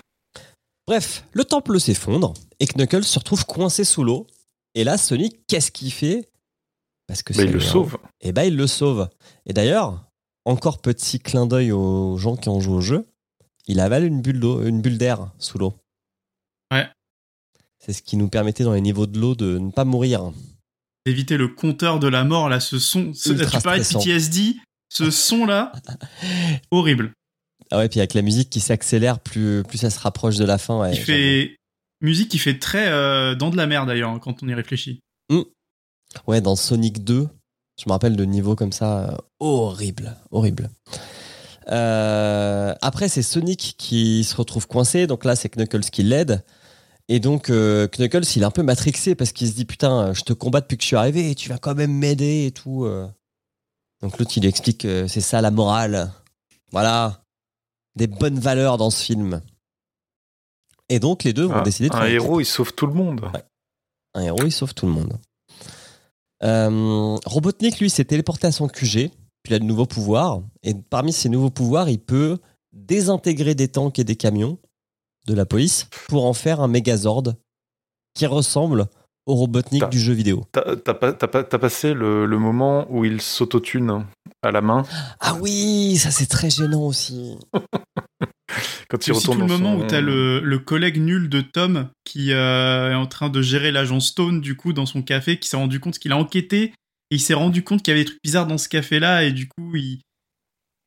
Bref, le temple s'effondre et Knuckles se retrouve coincé sous l'eau. Et là, Sonic, qu'est-ce qu'il fait? Parce que c'est il le sauve. Et ben il le sauve. Et d'ailleurs, encore petit clin d'œil aux gens qui ont joué au jeu, il avale une bulle d'eau, une bulle d'air sous l'eau. Ouais. C'est ce qui nous permettait dans les niveaux de l'eau de ne pas mourir. Éviter le compteur de la mort, là, ce son. Ce, Ultra tu parlais de. PTSD, ce son-là, horrible. Ah ouais, puis avec la musique qui s'accélère, plus, plus ça se rapproche de la fin. Ouais, Il fait. Musique qui fait très euh, dans de la mer d'ailleurs, quand on y réfléchit. j'avoue. Ouais, dans Sonic 2, je me rappelle de niveaux comme ça, euh, horrible, horrible. Euh, après, c'est Sonic qui se retrouve coincé, donc là, c'est Knuckles qui l'aide. Et donc, euh, Knuckles, il est un peu matrixé parce qu'il se dit Putain, je te combats depuis que je suis arrivé et tu vas quand même m'aider et tout. euh. Donc, l'autre, il lui explique que c'est ça la morale. Voilà. Des bonnes valeurs dans ce film. Et donc, les deux vont Un, décider de un héros, il sauve tout le monde. Un héros, il sauve tout le monde. Euh, Robotnik, lui, s'est téléporté à son QG, puis il a de nouveaux pouvoirs. Et parmi ces nouveaux pouvoirs, il peut désintégrer des tanks et des camions de la police pour en faire un Megazord qui ressemble au Robotnik du jeu vidéo. T'as t'as pas- t'as pas- t'as passé le, le moment où il s'autotune à la main? Ah oui, ça c'est très gênant aussi. quand C'est il aussi tout le moment son- où t'as le, le collègue nul de Tom qui euh, est en train de gérer l'agent Stone du coup dans son café, qui s'est rendu compte qu'il a enquêté et il s'est rendu compte qu'il y avait des trucs bizarres dans ce café là et du coup il,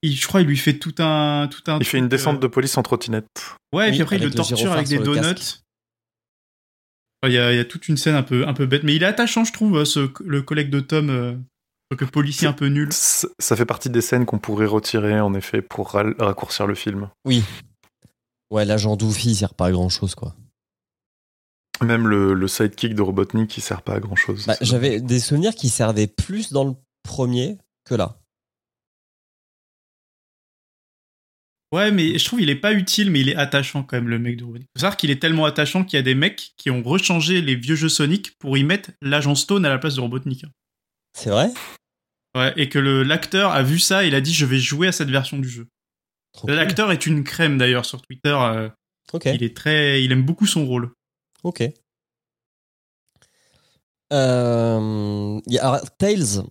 il- je crois il lui fait tout un tout un Il fait une descente euh, de police en trottinette. ouais et puis après il le torture avec des donuts. casque. Il y, a, il y a toute une scène un peu un peu bête mais il est attachant je trouve ce le collègue de Tom euh, le policier un peu nul. Ça fait partie des scènes qu'on pourrait retirer, en effet, pour ra- raccourcir le film. Oui. Ouais, l'agent Doofy, il sert pas à grand chose, quoi. Même le, le sidekick de Robotnik, il sert pas à grand chose. Bah, J'avais des souvenirs qui servaient plus dans le premier que là. Ouais, mais je trouve il est pas utile, mais il est attachant quand même, le mec de Robotnik. Faut savoir qu'il est tellement attachant qu'il y a des mecs qui ont rechangé les vieux jeux Sonic pour y mettre l'agent Stone à la place de Robotnik. C'est vrai? Ouais, et que l'acteur a vu ça, il a dit je vais jouer à cette version du jeu. Cool. L'acteur est une crème d'ailleurs sur Twitter. euh, Ok. Il est très, il aime beaucoup son rôle. Ok. Euh, il y a- alors, Tails,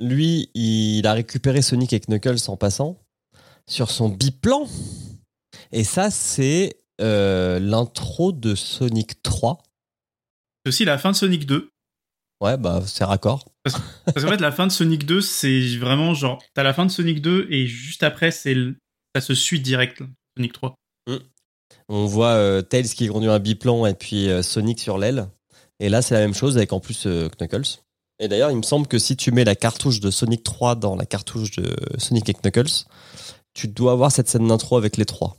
lui, il a récupéré Sonic et Knuckles en passant sur son biplan. Et ça, c'est euh, l'intro de Sonic 3. C'est aussi la fin de Sonic 2. Ouais, bah, c'est raccord. Parce qu'en fait, la fin de Sonic 2, c'est vraiment genre, t'as la fin de Sonic 2 et juste après, c'est ça se suit direct, Sonic 3. On voit euh, Tails qui conduit un biplan et puis euh, Sonic sur l'aile. Et là, c'est la même chose avec en plus euh, Knuckles. Et d'ailleurs, il me semble que si tu mets la cartouche de Sonic 3 dans la cartouche de Sonic et Knuckles, tu dois avoir cette scène d'intro avec les trois.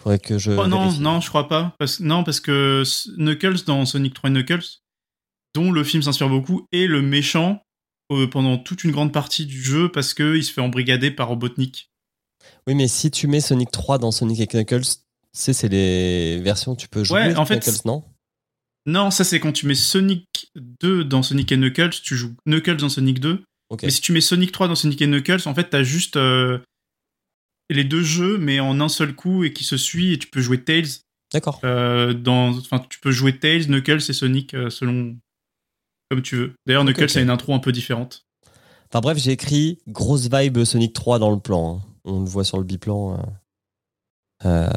Faudrait que je. Oh non, vérifie. non, je crois pas. Parce, non, parce que Knuckles dans Sonic 3 et Knuckles, dont le film s'inspire beaucoup, est le méchant pendant toute une grande partie du jeu parce que il se fait embrigader par Robotnik. Oui, mais si tu mets Sonic 3 dans Sonic et Knuckles, tu sais, c'est les versions tu peux jouer Ouais, en fait, Knuckles, non? Non, ça c'est quand tu mets Sonic 2 dans Sonic et Knuckles, tu joues Knuckles dans Sonic 2. Ok. Mais si tu mets Sonic 3 dans Sonic et Knuckles, en fait, t'as juste euh, les deux jeux, mais en un seul coup et qui se suit et tu peux jouer Tails. D'accord. euh, dans, enfin, tu peux jouer Tails, Knuckles et Sonic euh, selon comme tu veux. D'ailleurs, Knuckles a une intro un peu différente. Enfin bref, j'ai écrit grosse vibe Sonic 3 dans le plan. hein. On le voit sur le biplan. euh. Euh,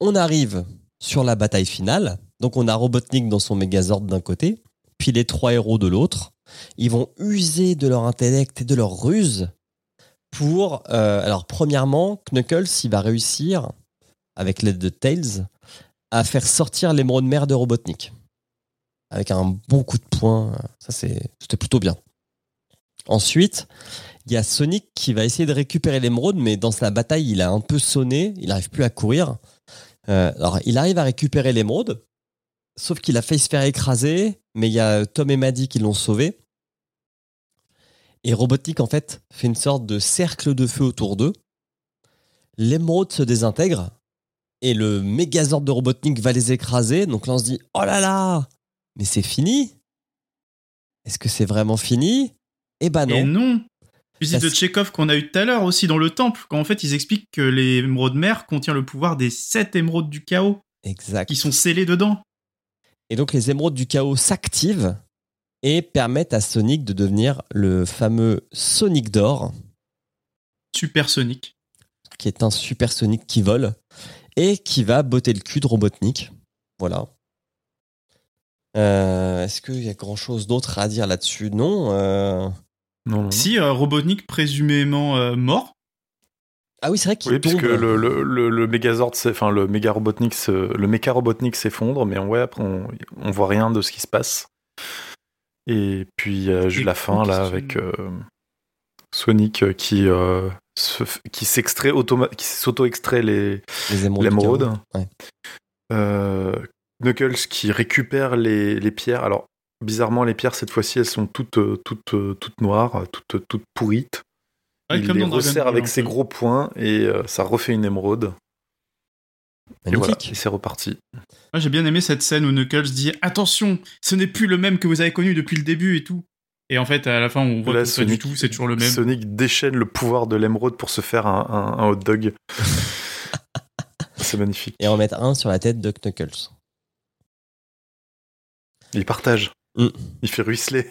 On arrive sur la bataille finale. Donc on a Robotnik dans son Megazord d'un côté, puis les trois héros de l'autre. Ils vont user de leur intellect et de leur ruse pour... euh, alors premièrement, Knuckles, il va réussir, avec l'aide de Tails, à faire sortir l'émeraude mère de Robotnik. Avec un bon coup de poing. Ça, c'était plutôt bien. Ensuite, il y a Sonic qui va essayer de récupérer l'émeraude, mais dans sa bataille, il a un peu sonné, il n'arrive plus à courir. Euh, alors, il arrive à récupérer l'émeraude, sauf qu'il a failli se faire écraser, mais il y a Tom et Maddie qui l'ont sauvé. Et Robotnik, en fait, fait une sorte de cercle de feu autour d'eux. L'émeraude se désintègre, et le Megazord de Robotnik va les écraser. Donc là, on se dit, oh là là, mais c'est fini Est-ce que c'est vraiment fini? Eh ben non. Et non Fusil de Tchekhov qu'on a eu tout à l'heure aussi dans le temple, quand en fait ils expliquent que les émeraudes mères contiennent le pouvoir des sept émeraudes du chaos Exact. qui sont scellées dedans. Et donc les émeraudes du chaos s'activent et permettent à Sonic de devenir le fameux Sonic d'or, Super Sonic. qui est un super Sonic qui vole. et qui va botter le cul de Robotnik. Voilà. Euh, Est-ce qu'il y a grand chose d'autre à dire là-dessus? Non. euh, Non, non. Si euh, Robotnik présumément euh, mort. Ah oui, c'est vrai qu'il Oui, tombe. puisque le, le, le, le Megazord, enfin le méga Robotnik, le méca Robotnik s'effondre, mais ouais, après on, on voit rien de ce qui se passe. Et puis euh, Et la fin là avec euh, Sonic qui euh, qui s'extrait qui s'auto-extrait les les émeraudes. du l'émeraude. Ouais. Euh, Knuckles qui récupère les, les pierres. Alors bizarrement les pierres cette fois-ci elles sont toutes euh, toutes euh, toutes noires, toutes toutes pourrites. Ouais, Il les resserre avec ses gros poings et euh, ça refait une émeraude. Et voilà, et c'est reparti. Moi, j'ai bien aimé cette scène où Knuckles dit Attention, ce n'est plus le même que vous avez connu depuis le début et tout. Et en fait, à la fin, on voit Là, que pas du Sonic- tout, c'est toujours le même. Sonic déchaîne le pouvoir de l'émeraude pour se faire un, un- un hot dog. c'est magnifique. Et en mettre un sur la tête de Knuckles. Il partage. Mm. Il fait ruisseler.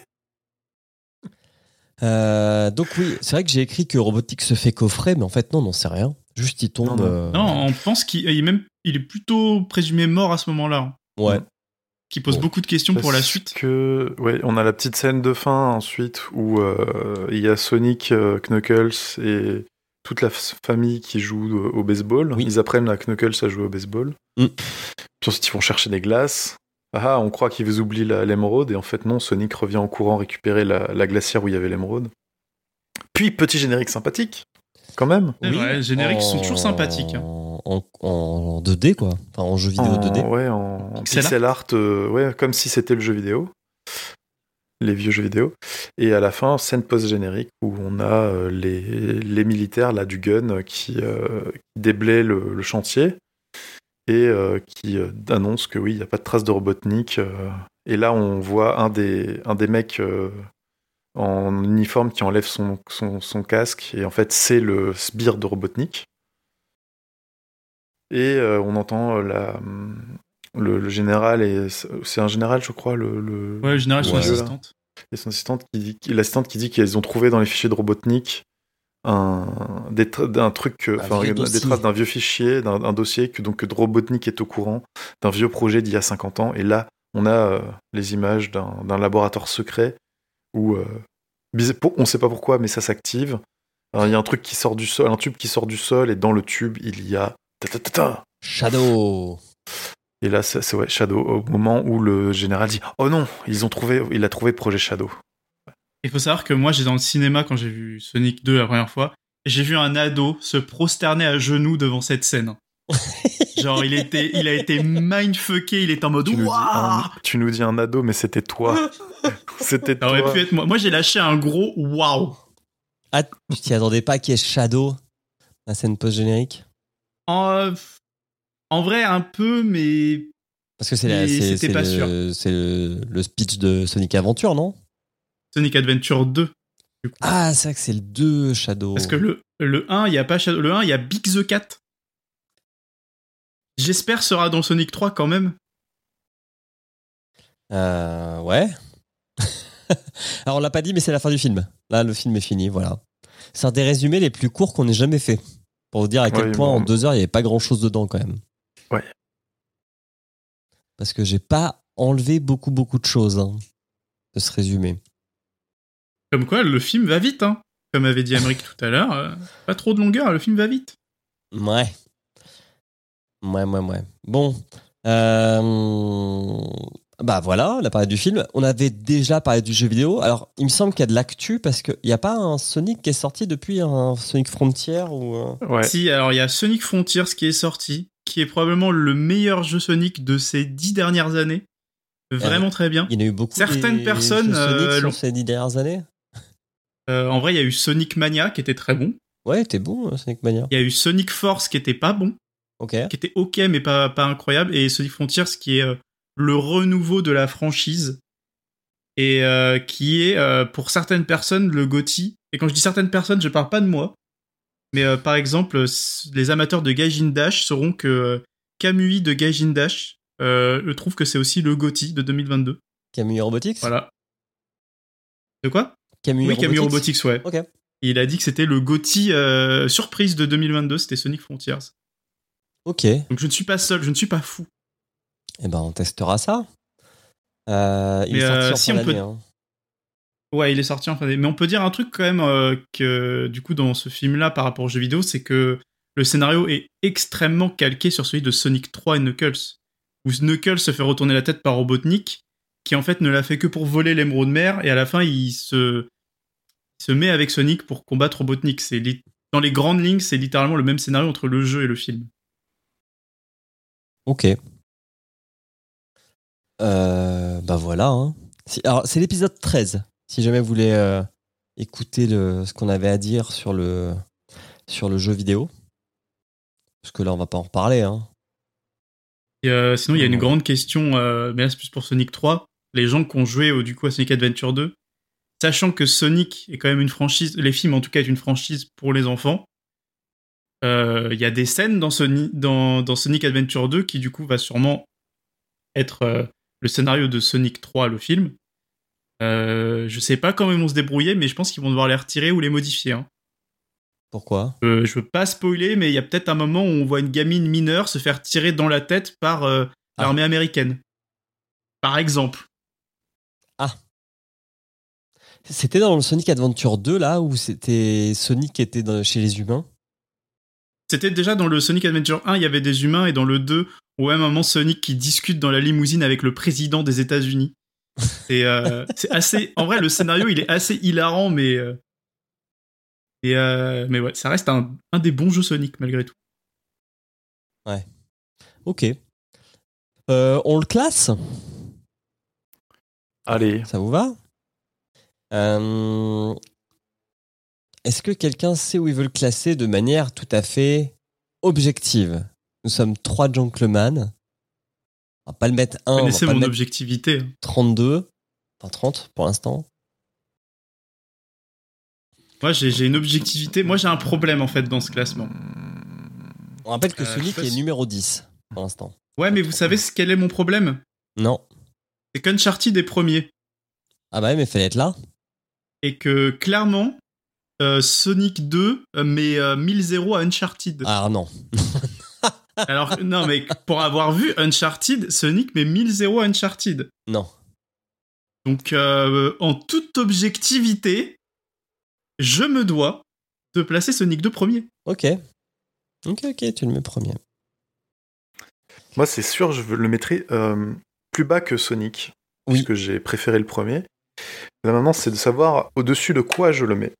Euh, donc oui, c'est vrai que j'ai écrit que Robotique se fait coffrer, mais en fait non, non, c'est rien. Juste il tombe. Non, non. euh, Non, on pense qu'il il est même, il est plutôt présumé mort à ce moment-là. Ouais. Qui pose Bon. beaucoup de questions pour la suite. que, ouais, on a la petite scène de fin ensuite où euh, il y a Sonic, euh, Knuckles et toute la famille qui joue au baseball. Oui. Ils apprennent à Knuckles à jouer au baseball. Mm. Puis ensuite, ils vont chercher des glaces. Ah, on croit qu'ils vous oublient l'émeraude, et en fait, non, Sonic revient en courant récupérer la, la glacière où il y avait l'émeraude. Puis, petit générique sympathique, quand même. C'est vrai, les génériques sont toujours sympathiques. En, en- en 2D, quoi. Enfin, en jeu vidéo en, 2D. Ouais, en Pixel pixel, art, euh, ouais, comme si c'était le jeu vidéo. Les vieux jeux vidéo. Et à la fin, scène post-générique où on a euh, les, les militaires là, du gun qui, euh, qui déblaient le, le chantier et euh, qui euh, annoncent que oui, il n'y a pas de trace de Robotnik. euh. et là, on voit un des, un des mecs euh, en uniforme qui enlève son, son, son casque. Et en fait, c'est le sbire de Robotnik. Et euh, on entend euh, la, le, le général, et c'est un général, je crois, le, le, Ouais, le général, son Ouais. assistante. et son assistante qui dit, qui- l'assistante qui dit qu'ils ont trouvé dans les fichiers de Robotnik un, des, d'un truc, enfin, des traces d'un vieux fichier, d'un, d'un dossier que donc que Robotnik est au courant d'un vieux projet d'il y a 50 ans. Et là, on a euh, les images d'un, d'un laboratoire secret où euh, on sait pas pourquoi, mais ça s'active. Il y a un truc qui sort du sol, un tube qui sort du sol, et dans le tube, il y a. Shadow. Et là, c'est c'est, ouais, Shadow, au moment où le général dit Oh non, ils ont trouvé, il a trouvé Projet Shadow. Il faut savoir que moi, j'étais dans le cinéma quand j'ai vu Sonic 2 la première fois. J'ai vu un ado se prosterner à genoux devant cette scène. Genre, il, était, il a été mindfucké, il est en mode Tu nous, un, tu nous dis un ado, mais c'était toi. c'était Ça aurait toi. pu être moi. Moi, j'ai lâché un gros waouh. Ah, tu t'y attendais pas qu'il y ait Shadow La scène post-générique? En, en vrai, un peu, mais Parce que c'est le, c'est le, le speech de Sonic Adventure, non? Sonic Adventure 2. Ah, c'est vrai que c'est le 2 Shadow. Parce que le, le 1, il y a pas Shadow- le 1, il y a Big the Cat. J'espère sera dans Sonic 3 quand même. Euh, ouais. Alors on l'a pas dit, mais c'est la fin du film. Là, le film est fini, voilà. C'est un des résumés les plus courts qu'on ait jamais fait. Pour vous dire à quel Ouais, point bon. en deux heures, il n'y avait pas grand chose dedans quand même. Ouais. Parce que j'ai pas enlevé beaucoup, beaucoup de choses hein, de ce résumé. Comme quoi, le film va vite, hein. Comme avait dit Amérique tout à l'heure, euh, pas trop de longueur, le film va vite. Ouais. Ouais, ouais, ouais. Bon. Euh, Bah voilà, on a parlé du film. On avait déjà parlé du jeu vidéo. Alors, il me semble qu'il y a de l'actu parce qu'il n'y a pas un Sonic qui est sorti depuis un Sonic Frontier ou. euh, Ouais. Si, alors il y a Sonic Frontiers qui est sorti, qui est probablement le meilleur jeu Sonic de ces dix dernières années. Vraiment très bien. Il y en a eu beaucoup. Certaines des personnes, jeux Sonic euh, sur ces dix dernières années. Euh, en vrai, il y a eu Sonic Mania qui était très bon. Ouais, t'es bon, euh, Sonic Mania. Il y a eu Sonic Force qui était pas bon, Ok. qui était ok mais pas, pas incroyable. Et Sonic Frontiers qui est euh, le renouveau de la franchise. Et euh, qui est euh, pour certaines personnes le GOTY. Et quand je dis certaines personnes, je parle pas de moi. Mais euh, par exemple, les amateurs de Gaijin Dash sauront que Kamui de Gaijin Dash le trouve que c'est aussi le GOTY de 2022. Camille Robotics? Voilà. De quoi? Camille Oui, Kamui Robotics, ouais. Et il a dit que c'était le GOTY euh, surprise de 2022, c'était Sonic Frontiers. Ok. Eh Donc je ne suis pas seul, je ne suis pas fou. ben, on testera ça. Euh, il Mais, est sorti euh, en si fin on peut- hein. Ouais, il est sorti en fin d'année. Mais on peut dire un truc quand même que du coup dans ce film-là par rapport aux jeux vidéo, c'est que le scénario est extrêmement calqué sur celui de Sonic 3 et Knuckles, où Knuckles se fait retourner la tête par Robotnik, qui en fait ne l'a fait que pour voler l'émeraude mer, et à la fin il se, se met avec Sonic pour combattre Robotnik. C'est dans les grandes lignes, c'est littéralement le même scénario entre le jeu et le film. Ok. Euh, bah voilà. hein. Alors, c'est l'épisode 13. Si jamais vous voulez euh, écouter le, ce qu'on avait à dire sur le, sur le jeu vidéo. Parce que là, on va pas en reparler. Hein. Et euh, sinon, il y a une grande question, euh, mais là c'est plus pour Sonic 3. Les gens qui ont joué au, du coup à Sonic Adventure 2, sachant que Sonic est quand même une franchise, les films en tout cas est une franchise pour les enfants, euh, il y a des scènes dans, Soni- dans, dans Sonic Adventure 2 qui du coup va sûrement être euh, le scénario de Sonic 3, le film. Euh, je sais pas comment ils vont se débrouiller, mais je pense qu'ils vont devoir les retirer ou les modifier. hein. Pourquoi? Euh, je veux pas spoiler, mais il y a peut-être un moment où on voit une gamine mineure se faire tirer dans la tête par Ah. l'armée américaine. Par exemple. C'était dans le Sonic Adventure 2, là, où c'était Sonic qui était dans- chez les humains? C'était déjà dans le Sonic Adventure 1, il y avait des humains, et dans le 2, au même moment, Sonic qui discute dans la limousine avec le président des États-Unis. Et euh, c'est assez. En vrai, le scénario, il est assez hilarant, mais. euh, et euh, mais ouais, ça reste un, un des bons jeux Sonic, malgré tout. Ok. Euh, on le classe? Allez, Ça vous va? Euh, Est-ce que quelqu'un sait où il veut le classer de manière tout à fait objective? Nous sommes trois gentlemen. On va pas le mettre 1, on va Connaissez le mon mettre objectivité. hein. 32, enfin 30 pour l'instant. Moi, j'ai une objectivité. Moi, j'ai un problème, en fait, dans ce classement. On rappelle que Euh, sais pas est numéro 10 pour l'instant. Ouais, mais vous savez ce- quel est mon problème? Non. C'est qu'Uncharted est premier. Ah bah ouais, mais fallait être là. Et que, clairement, euh, Sonic 2 euh, met euh, 1000 à Uncharted. Ah non. Alors, non, mais pour avoir vu Uncharted, Sonic met 1000 à Uncharted. Non. Donc, euh, en toute objectivité, je me dois de placer Sonic 2 premier. Ok. Ok, ok, tu le mets premier. moi c'est sûr, je le mettrai euh, plus bas que Sonic, Oui. puisque j'ai préféré le premier. Là maintenant, c'est de savoir au-dessus de quoi je le mets.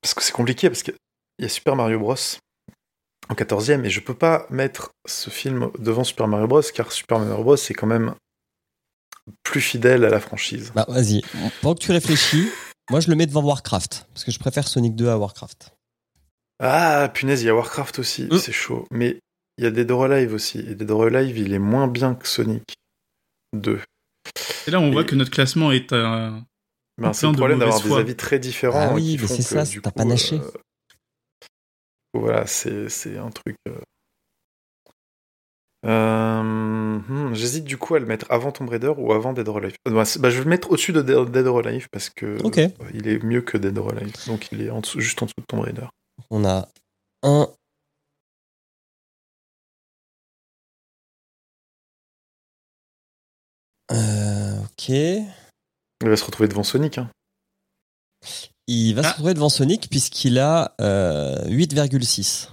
Parce que c'est compliqué, parce qu'il y a Super Mario Bros. en 14e, et je peux pas mettre ce film devant Super Mario Bros, car Super Mario Bros c'est quand même plus fidèle à la franchise. Bah vas-y. Pendant que tu réfléchis, moi je le mets devant Warcraft. Parce que je préfère Sonic 2 à Warcraft. Ah, punaise, il y a Warcraft aussi, Mm. c'est chaud. Mais il y a Dead or Alive aussi, et Dead or Alive, il est moins bien que Sonic 2. Et là, on Et- voit que notre classement est un. Ben, c'est le de problème d'avoir des avis très différents. Ah oui, mais c'est ça, du t'as coup, pas naché. euh, Voilà, c'est c'est un truc. euh. Euh, hmm, J'hésite du coup à le mettre avant Tomb Raider ou avant Dead or Alive? Euh, bah, c'est- bah, je vais le mettre au-dessus de Dead or Alive parce que euh, il est mieux que Dead or Alive. Donc il est en dessous- juste en dessous de Tomb Raider. On a un. Ok. Il va se retrouver devant Sonic. Hein. Il va Ah. se retrouver devant Sonic puisqu'il a euh, 8,6.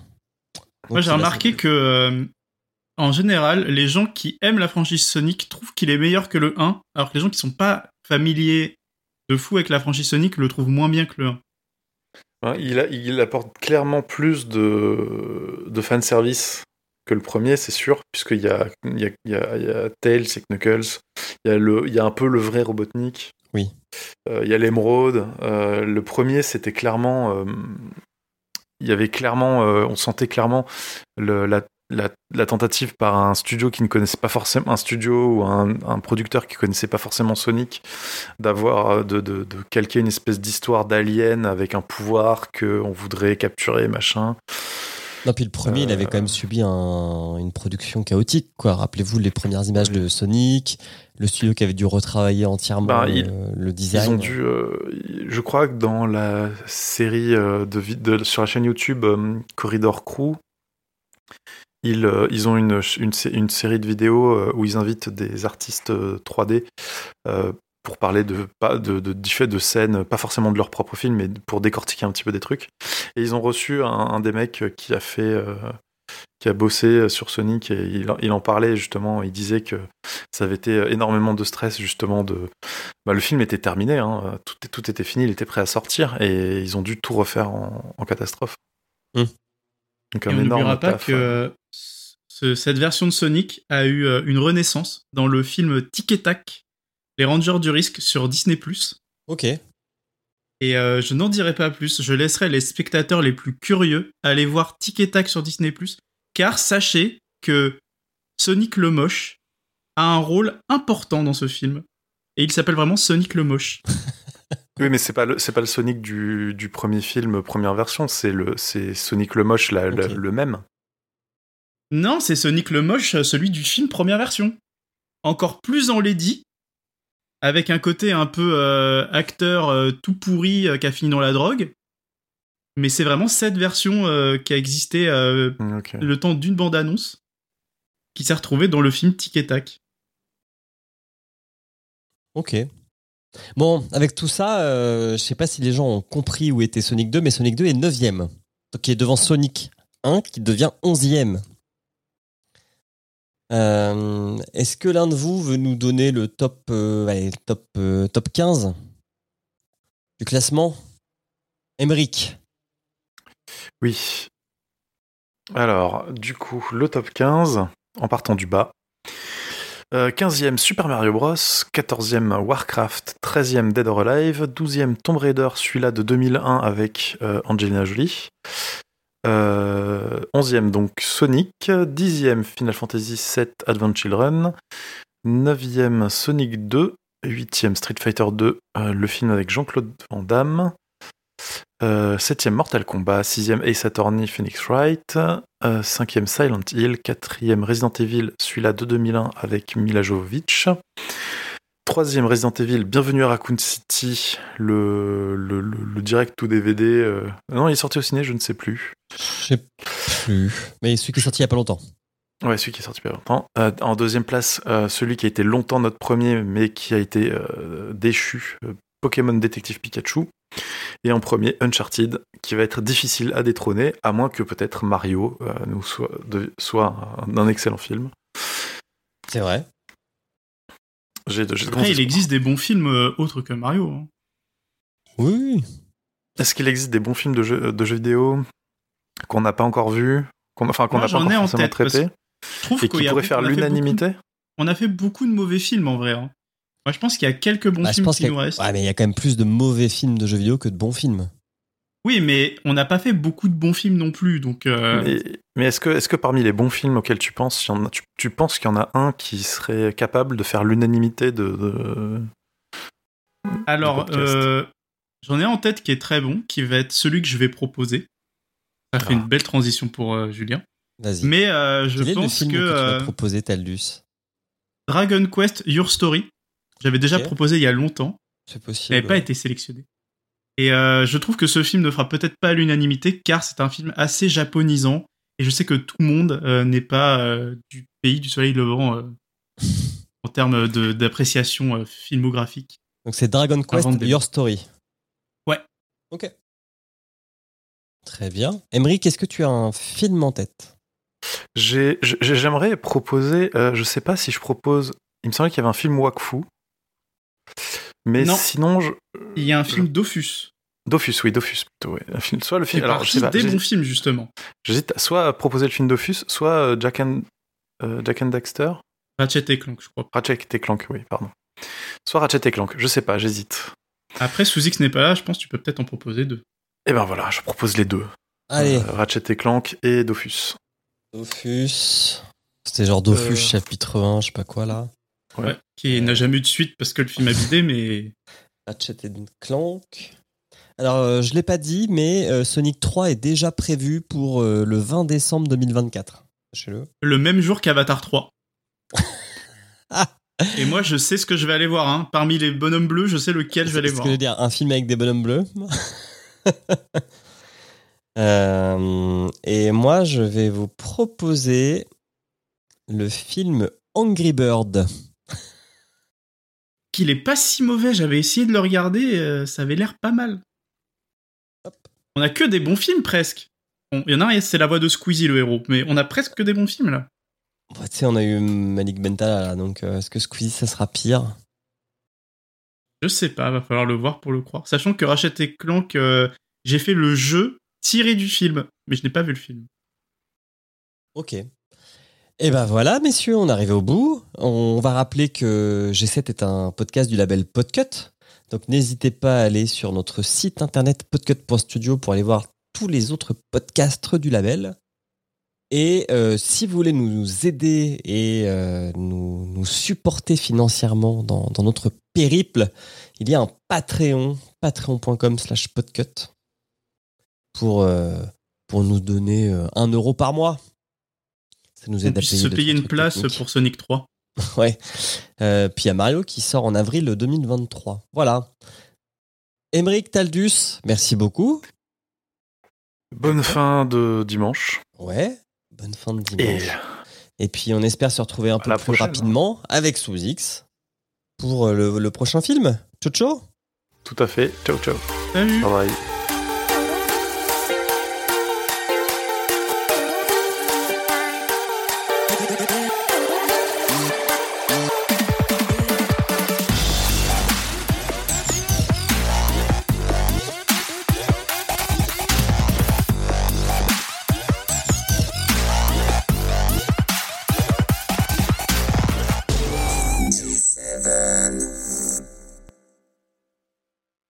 Donc, Moi, j'ai remarqué que, euh, en général, les gens qui aiment la franchise Sonic trouvent qu'il est meilleur que le 1, alors que les gens qui sont pas familiers de fou avec la franchise Sonic le trouvent moins bien que le 1. Hein, il, a- il apporte clairement plus de, de fanservice que le premier, c'est sûr, puisqu'il y a, il y, a, il y, a, il y a Tails et Knuckles, il y, a le, il y a un peu le vrai Robotnik, Oui. Euh, il y a l'émeraude. Euh, le premier, c'était clairement. euh, il y avait clairement. on sentait clairement le- la, la- la tentative par un studio qui ne connaissait pas forcément. Un studio ou un, un producteur qui connaissait pas forcément Sonic, d'avoir. De, de, de calquer une espèce d'histoire d'alien avec un pouvoir qu'on voudrait capturer, machin. Non, puis le premier, il avait quand même subi un- une production chaotique, quoi. Rappelez-vous les premières images de Sonic, le studio qui avait dû retravailler entièrement Ben, le, design. Ils ont dû. euh, je crois que dans la série euh, de, de- sur la chaîne YouTube euh, Corridor Crew, Ils, euh, ils ont une, une, une série de vidéos où ils invitent des artistes 3D euh, pour parler de, pas de, de, de, de scènes, pas forcément de leur propre film, mais pour décortiquer un petit peu des trucs. Et ils ont reçu un, un des mecs qui a fait qui a bossé sur Sonic et il, il, en parlait justement. Il disait que ça avait été énormément de stress justement. De, bah, le film était terminé, hein, tout, tout, était fini, il était prêt à sortir et ils ont dû tout refaire en, en catastrophe. Mmh. Donc un et on n'oubliera pas taf, que ce, cette version de Sonic a eu une renaissance dans le film Tic et Tac, les Rangers du risque sur Disney+. Ok. Et euh, je n'en dirai pas plus, je laisserai les spectateurs les plus curieux aller voir Tic et Tac sur Disney+, car sachez que Sonic le Moche a un rôle important dans ce film. Et il s'appelle vraiment Sonic le Moche. oui, mais c'est pas le c'est pas le Sonic du, du, premier film, première version, c'est le c'est Sonic le Moche, la, okay. le, le même. Non, c'est Sonic le Moche, celui du film première version. Encore plus enlaidi, avec un côté un peu euh, acteur euh, tout pourri euh, qui a fini dans la drogue. Mais c'est vraiment cette version euh, qui a existé okay. le temps d'une bande-annonce qui s'est retrouvée dans le film Tic et Tac. Ok. Bon, avec tout ça, je sais pas si les gens ont compris où était Sonic 2, mais Sonic 2 est 9ème. Donc il est devant Sonic 1 qui devient 11ème. Euh, Est-ce que l'un de vous veut nous donner le top, euh, top, euh, top 15 du classement? Emeric Oui. Alors, du coup, le top 15, en partant du bas. Euh, 15e Super Mario Bros, 14e Warcraft, 13e Dead or Alive, 12e Tomb Raider, celui-là de 2001 avec euh, Angelina Jolie, euh, 11e donc Sonic, 10e Final Fantasy VII Advent Children, 9e Sonic 2, 8e Street Fighter 2, euh, le film avec Jean-Claude Van Damme, euh, 7e Mortal Kombat, 6e Ace Attorney Phoenix Wright, euh, 5e Silent Hill, 4e Resident Evil, celui-là de 2001 avec Mila Jovovich, troisième Resident Evil, Bienvenue à Raccoon City, le, le, le, le direct ou DVD. Euh... Non, il est sorti au ciné, je ne sais plus. Je sais plus. Mais celui qui est sorti il y a pas longtemps. Ouais, celui qui est sorti il y a pas longtemps. Euh, en deuxième place, euh, celui qui a été longtemps notre premier, mais qui a été déchu, Pokémon Détective Pikachu. Et en premier, Uncharted, qui va être difficile à détrôner, à moins que peut-être Mario nous soit, de, soit un excellent film. C'est vrai. J'ai de, Après, il existe des bons films euh, autres que Mario. Hein. Oui. Est-ce qu'il existe des bons films de jeux, de jeux vidéo qu'on n'a pas encore vus, qu'on, enfin qu'on n'a pas encore forcément tête, traités, et qui pourraient faire l'unanimité On a fait beaucoup de mauvais films en vrai. Hein. Moi, je pense qu'il y a quelques bons bah, films qui nous restent. Ouais, mais il y a quand même plus de mauvais films de jeux vidéo que de bons films. Oui, mais on n'a pas fait beaucoup de bons films non plus, donc. Euh... Mais, mais est-ce que, est-ce que parmi les bons films auxquels tu penses, y en a, tu, tu, penses qu'il y en a un qui serait capable de faire l'unanimité de, de, Alors, euh, j'en ai en tête qui est très bon, qui va être celui que je vais proposer. Ça ah. fait une belle transition pour euh, Julien. Vas-y. Mais euh, je Quel pense est le film que, que tu vas proposer, Taldus? Dragon Quest Your Story. J'avais déjà proposé il y a longtemps. C'est Il possible. n'avait pas été sélectionné. Et euh, je trouve que ce film ne fera peut-être pas l'unanimité car c'est un film assez japonisant. Et je sais que tout le monde euh, n'est pas euh, du pays du soleil levant euh, en termes d'appréciation euh, filmographique. Donc c'est Dragon Quest Avant de Your Story. Ouais. Ok. Très bien. Emmerich, est-ce que tu as un film en tête? J'ai- j'ai- J'aimerais proposer, euh, je sais pas si je propose, il me semblait qu'il y avait un film Wakfu. Mais Non. sinon, je... Il y a un film Dofus. Dofus, oui, Dofus plutôt. Ouais. Un film, soit le film. Alors, je sais partie pas. des j'hésite- bons films, justement. J'hésite à soit à proposer le film Dofus, soit euh, Jack and, euh, Jack and Dexter. Ratchet et Clank, je crois. Ratchet et Clank, oui, pardon. Soit Ratchet et Clank, je sais pas, j'hésite. Après, sous X n'est pas là, je pense que tu peux peut-être en proposer deux. Et ben voilà, je propose les deux. Allez, Euh, Ratchet et Clank et Dofus. Dofus. C'était genre Dofus Euh. chapitre 1, je sais pas quoi là. Ouais. Qui n'a jamais eu de suite parce que le film a bidé, mais Ratchet et Clank. Alors, euh, je l'ai pas dit, mais euh, Sonic 3 est déjà prévu pour euh, le 20 décembre 2024. Sachez-le. le même jour qu'Avatar 3. Ah. Et moi, je sais ce que je vais aller voir. Hein. Parmi les bonhommes bleus, je sais lequel je vais aller C'est ce voir. que je veux dire, un film avec des bonhommes bleus. Euh, et moi, je vais vous proposer le film Angry Bird. Qu'il est pas si mauvais, j'avais essayé de le regarder, euh, ça avait l'air pas mal. On a que des bons films presque. Bon, il y en a un, c'est la voix de Squeezie le héros, mais on a presque que des bons films là. Bah, tu sais, on a eu Malik Bentala là, donc euh, est-ce que Squeezie ça sera pire? Je sais pas, va falloir le voir pour le croire. Sachant que Ratchet et Clank, euh, j'ai fait le jeu tiré du film, mais je n'ai pas vu le film. Ok. Et ben voilà, messieurs, on est arrivé au bout. On va rappeler que G7 est un podcast du label Podcut. Donc n'hésitez pas à aller sur notre site internet podcut.studio pour aller voir tous les autres podcasts du label. Et euh, si vous voulez nous aider et euh, nous, supporter financièrement dans, dans, notre périple, il y a un Patreon, patreon.com slash podcut, pour, euh, pour nous donner un euro par mois. Nous aide à payer se payer une place techniques. pour Sonic 3. ouais. Euh, puis il y a Mario qui sort en avril 2023. Voilà. Émeric Taldus, merci beaucoup. Bonne fin de dimanche. Ouais, bonne fin de dimanche. Et, Et puis on espère se retrouver un peu plus prochaine, rapidement avec Sous-X pour le, le, prochain film. Ciao ciao Tout à fait. Ciao ciao. Salut. Bye bye.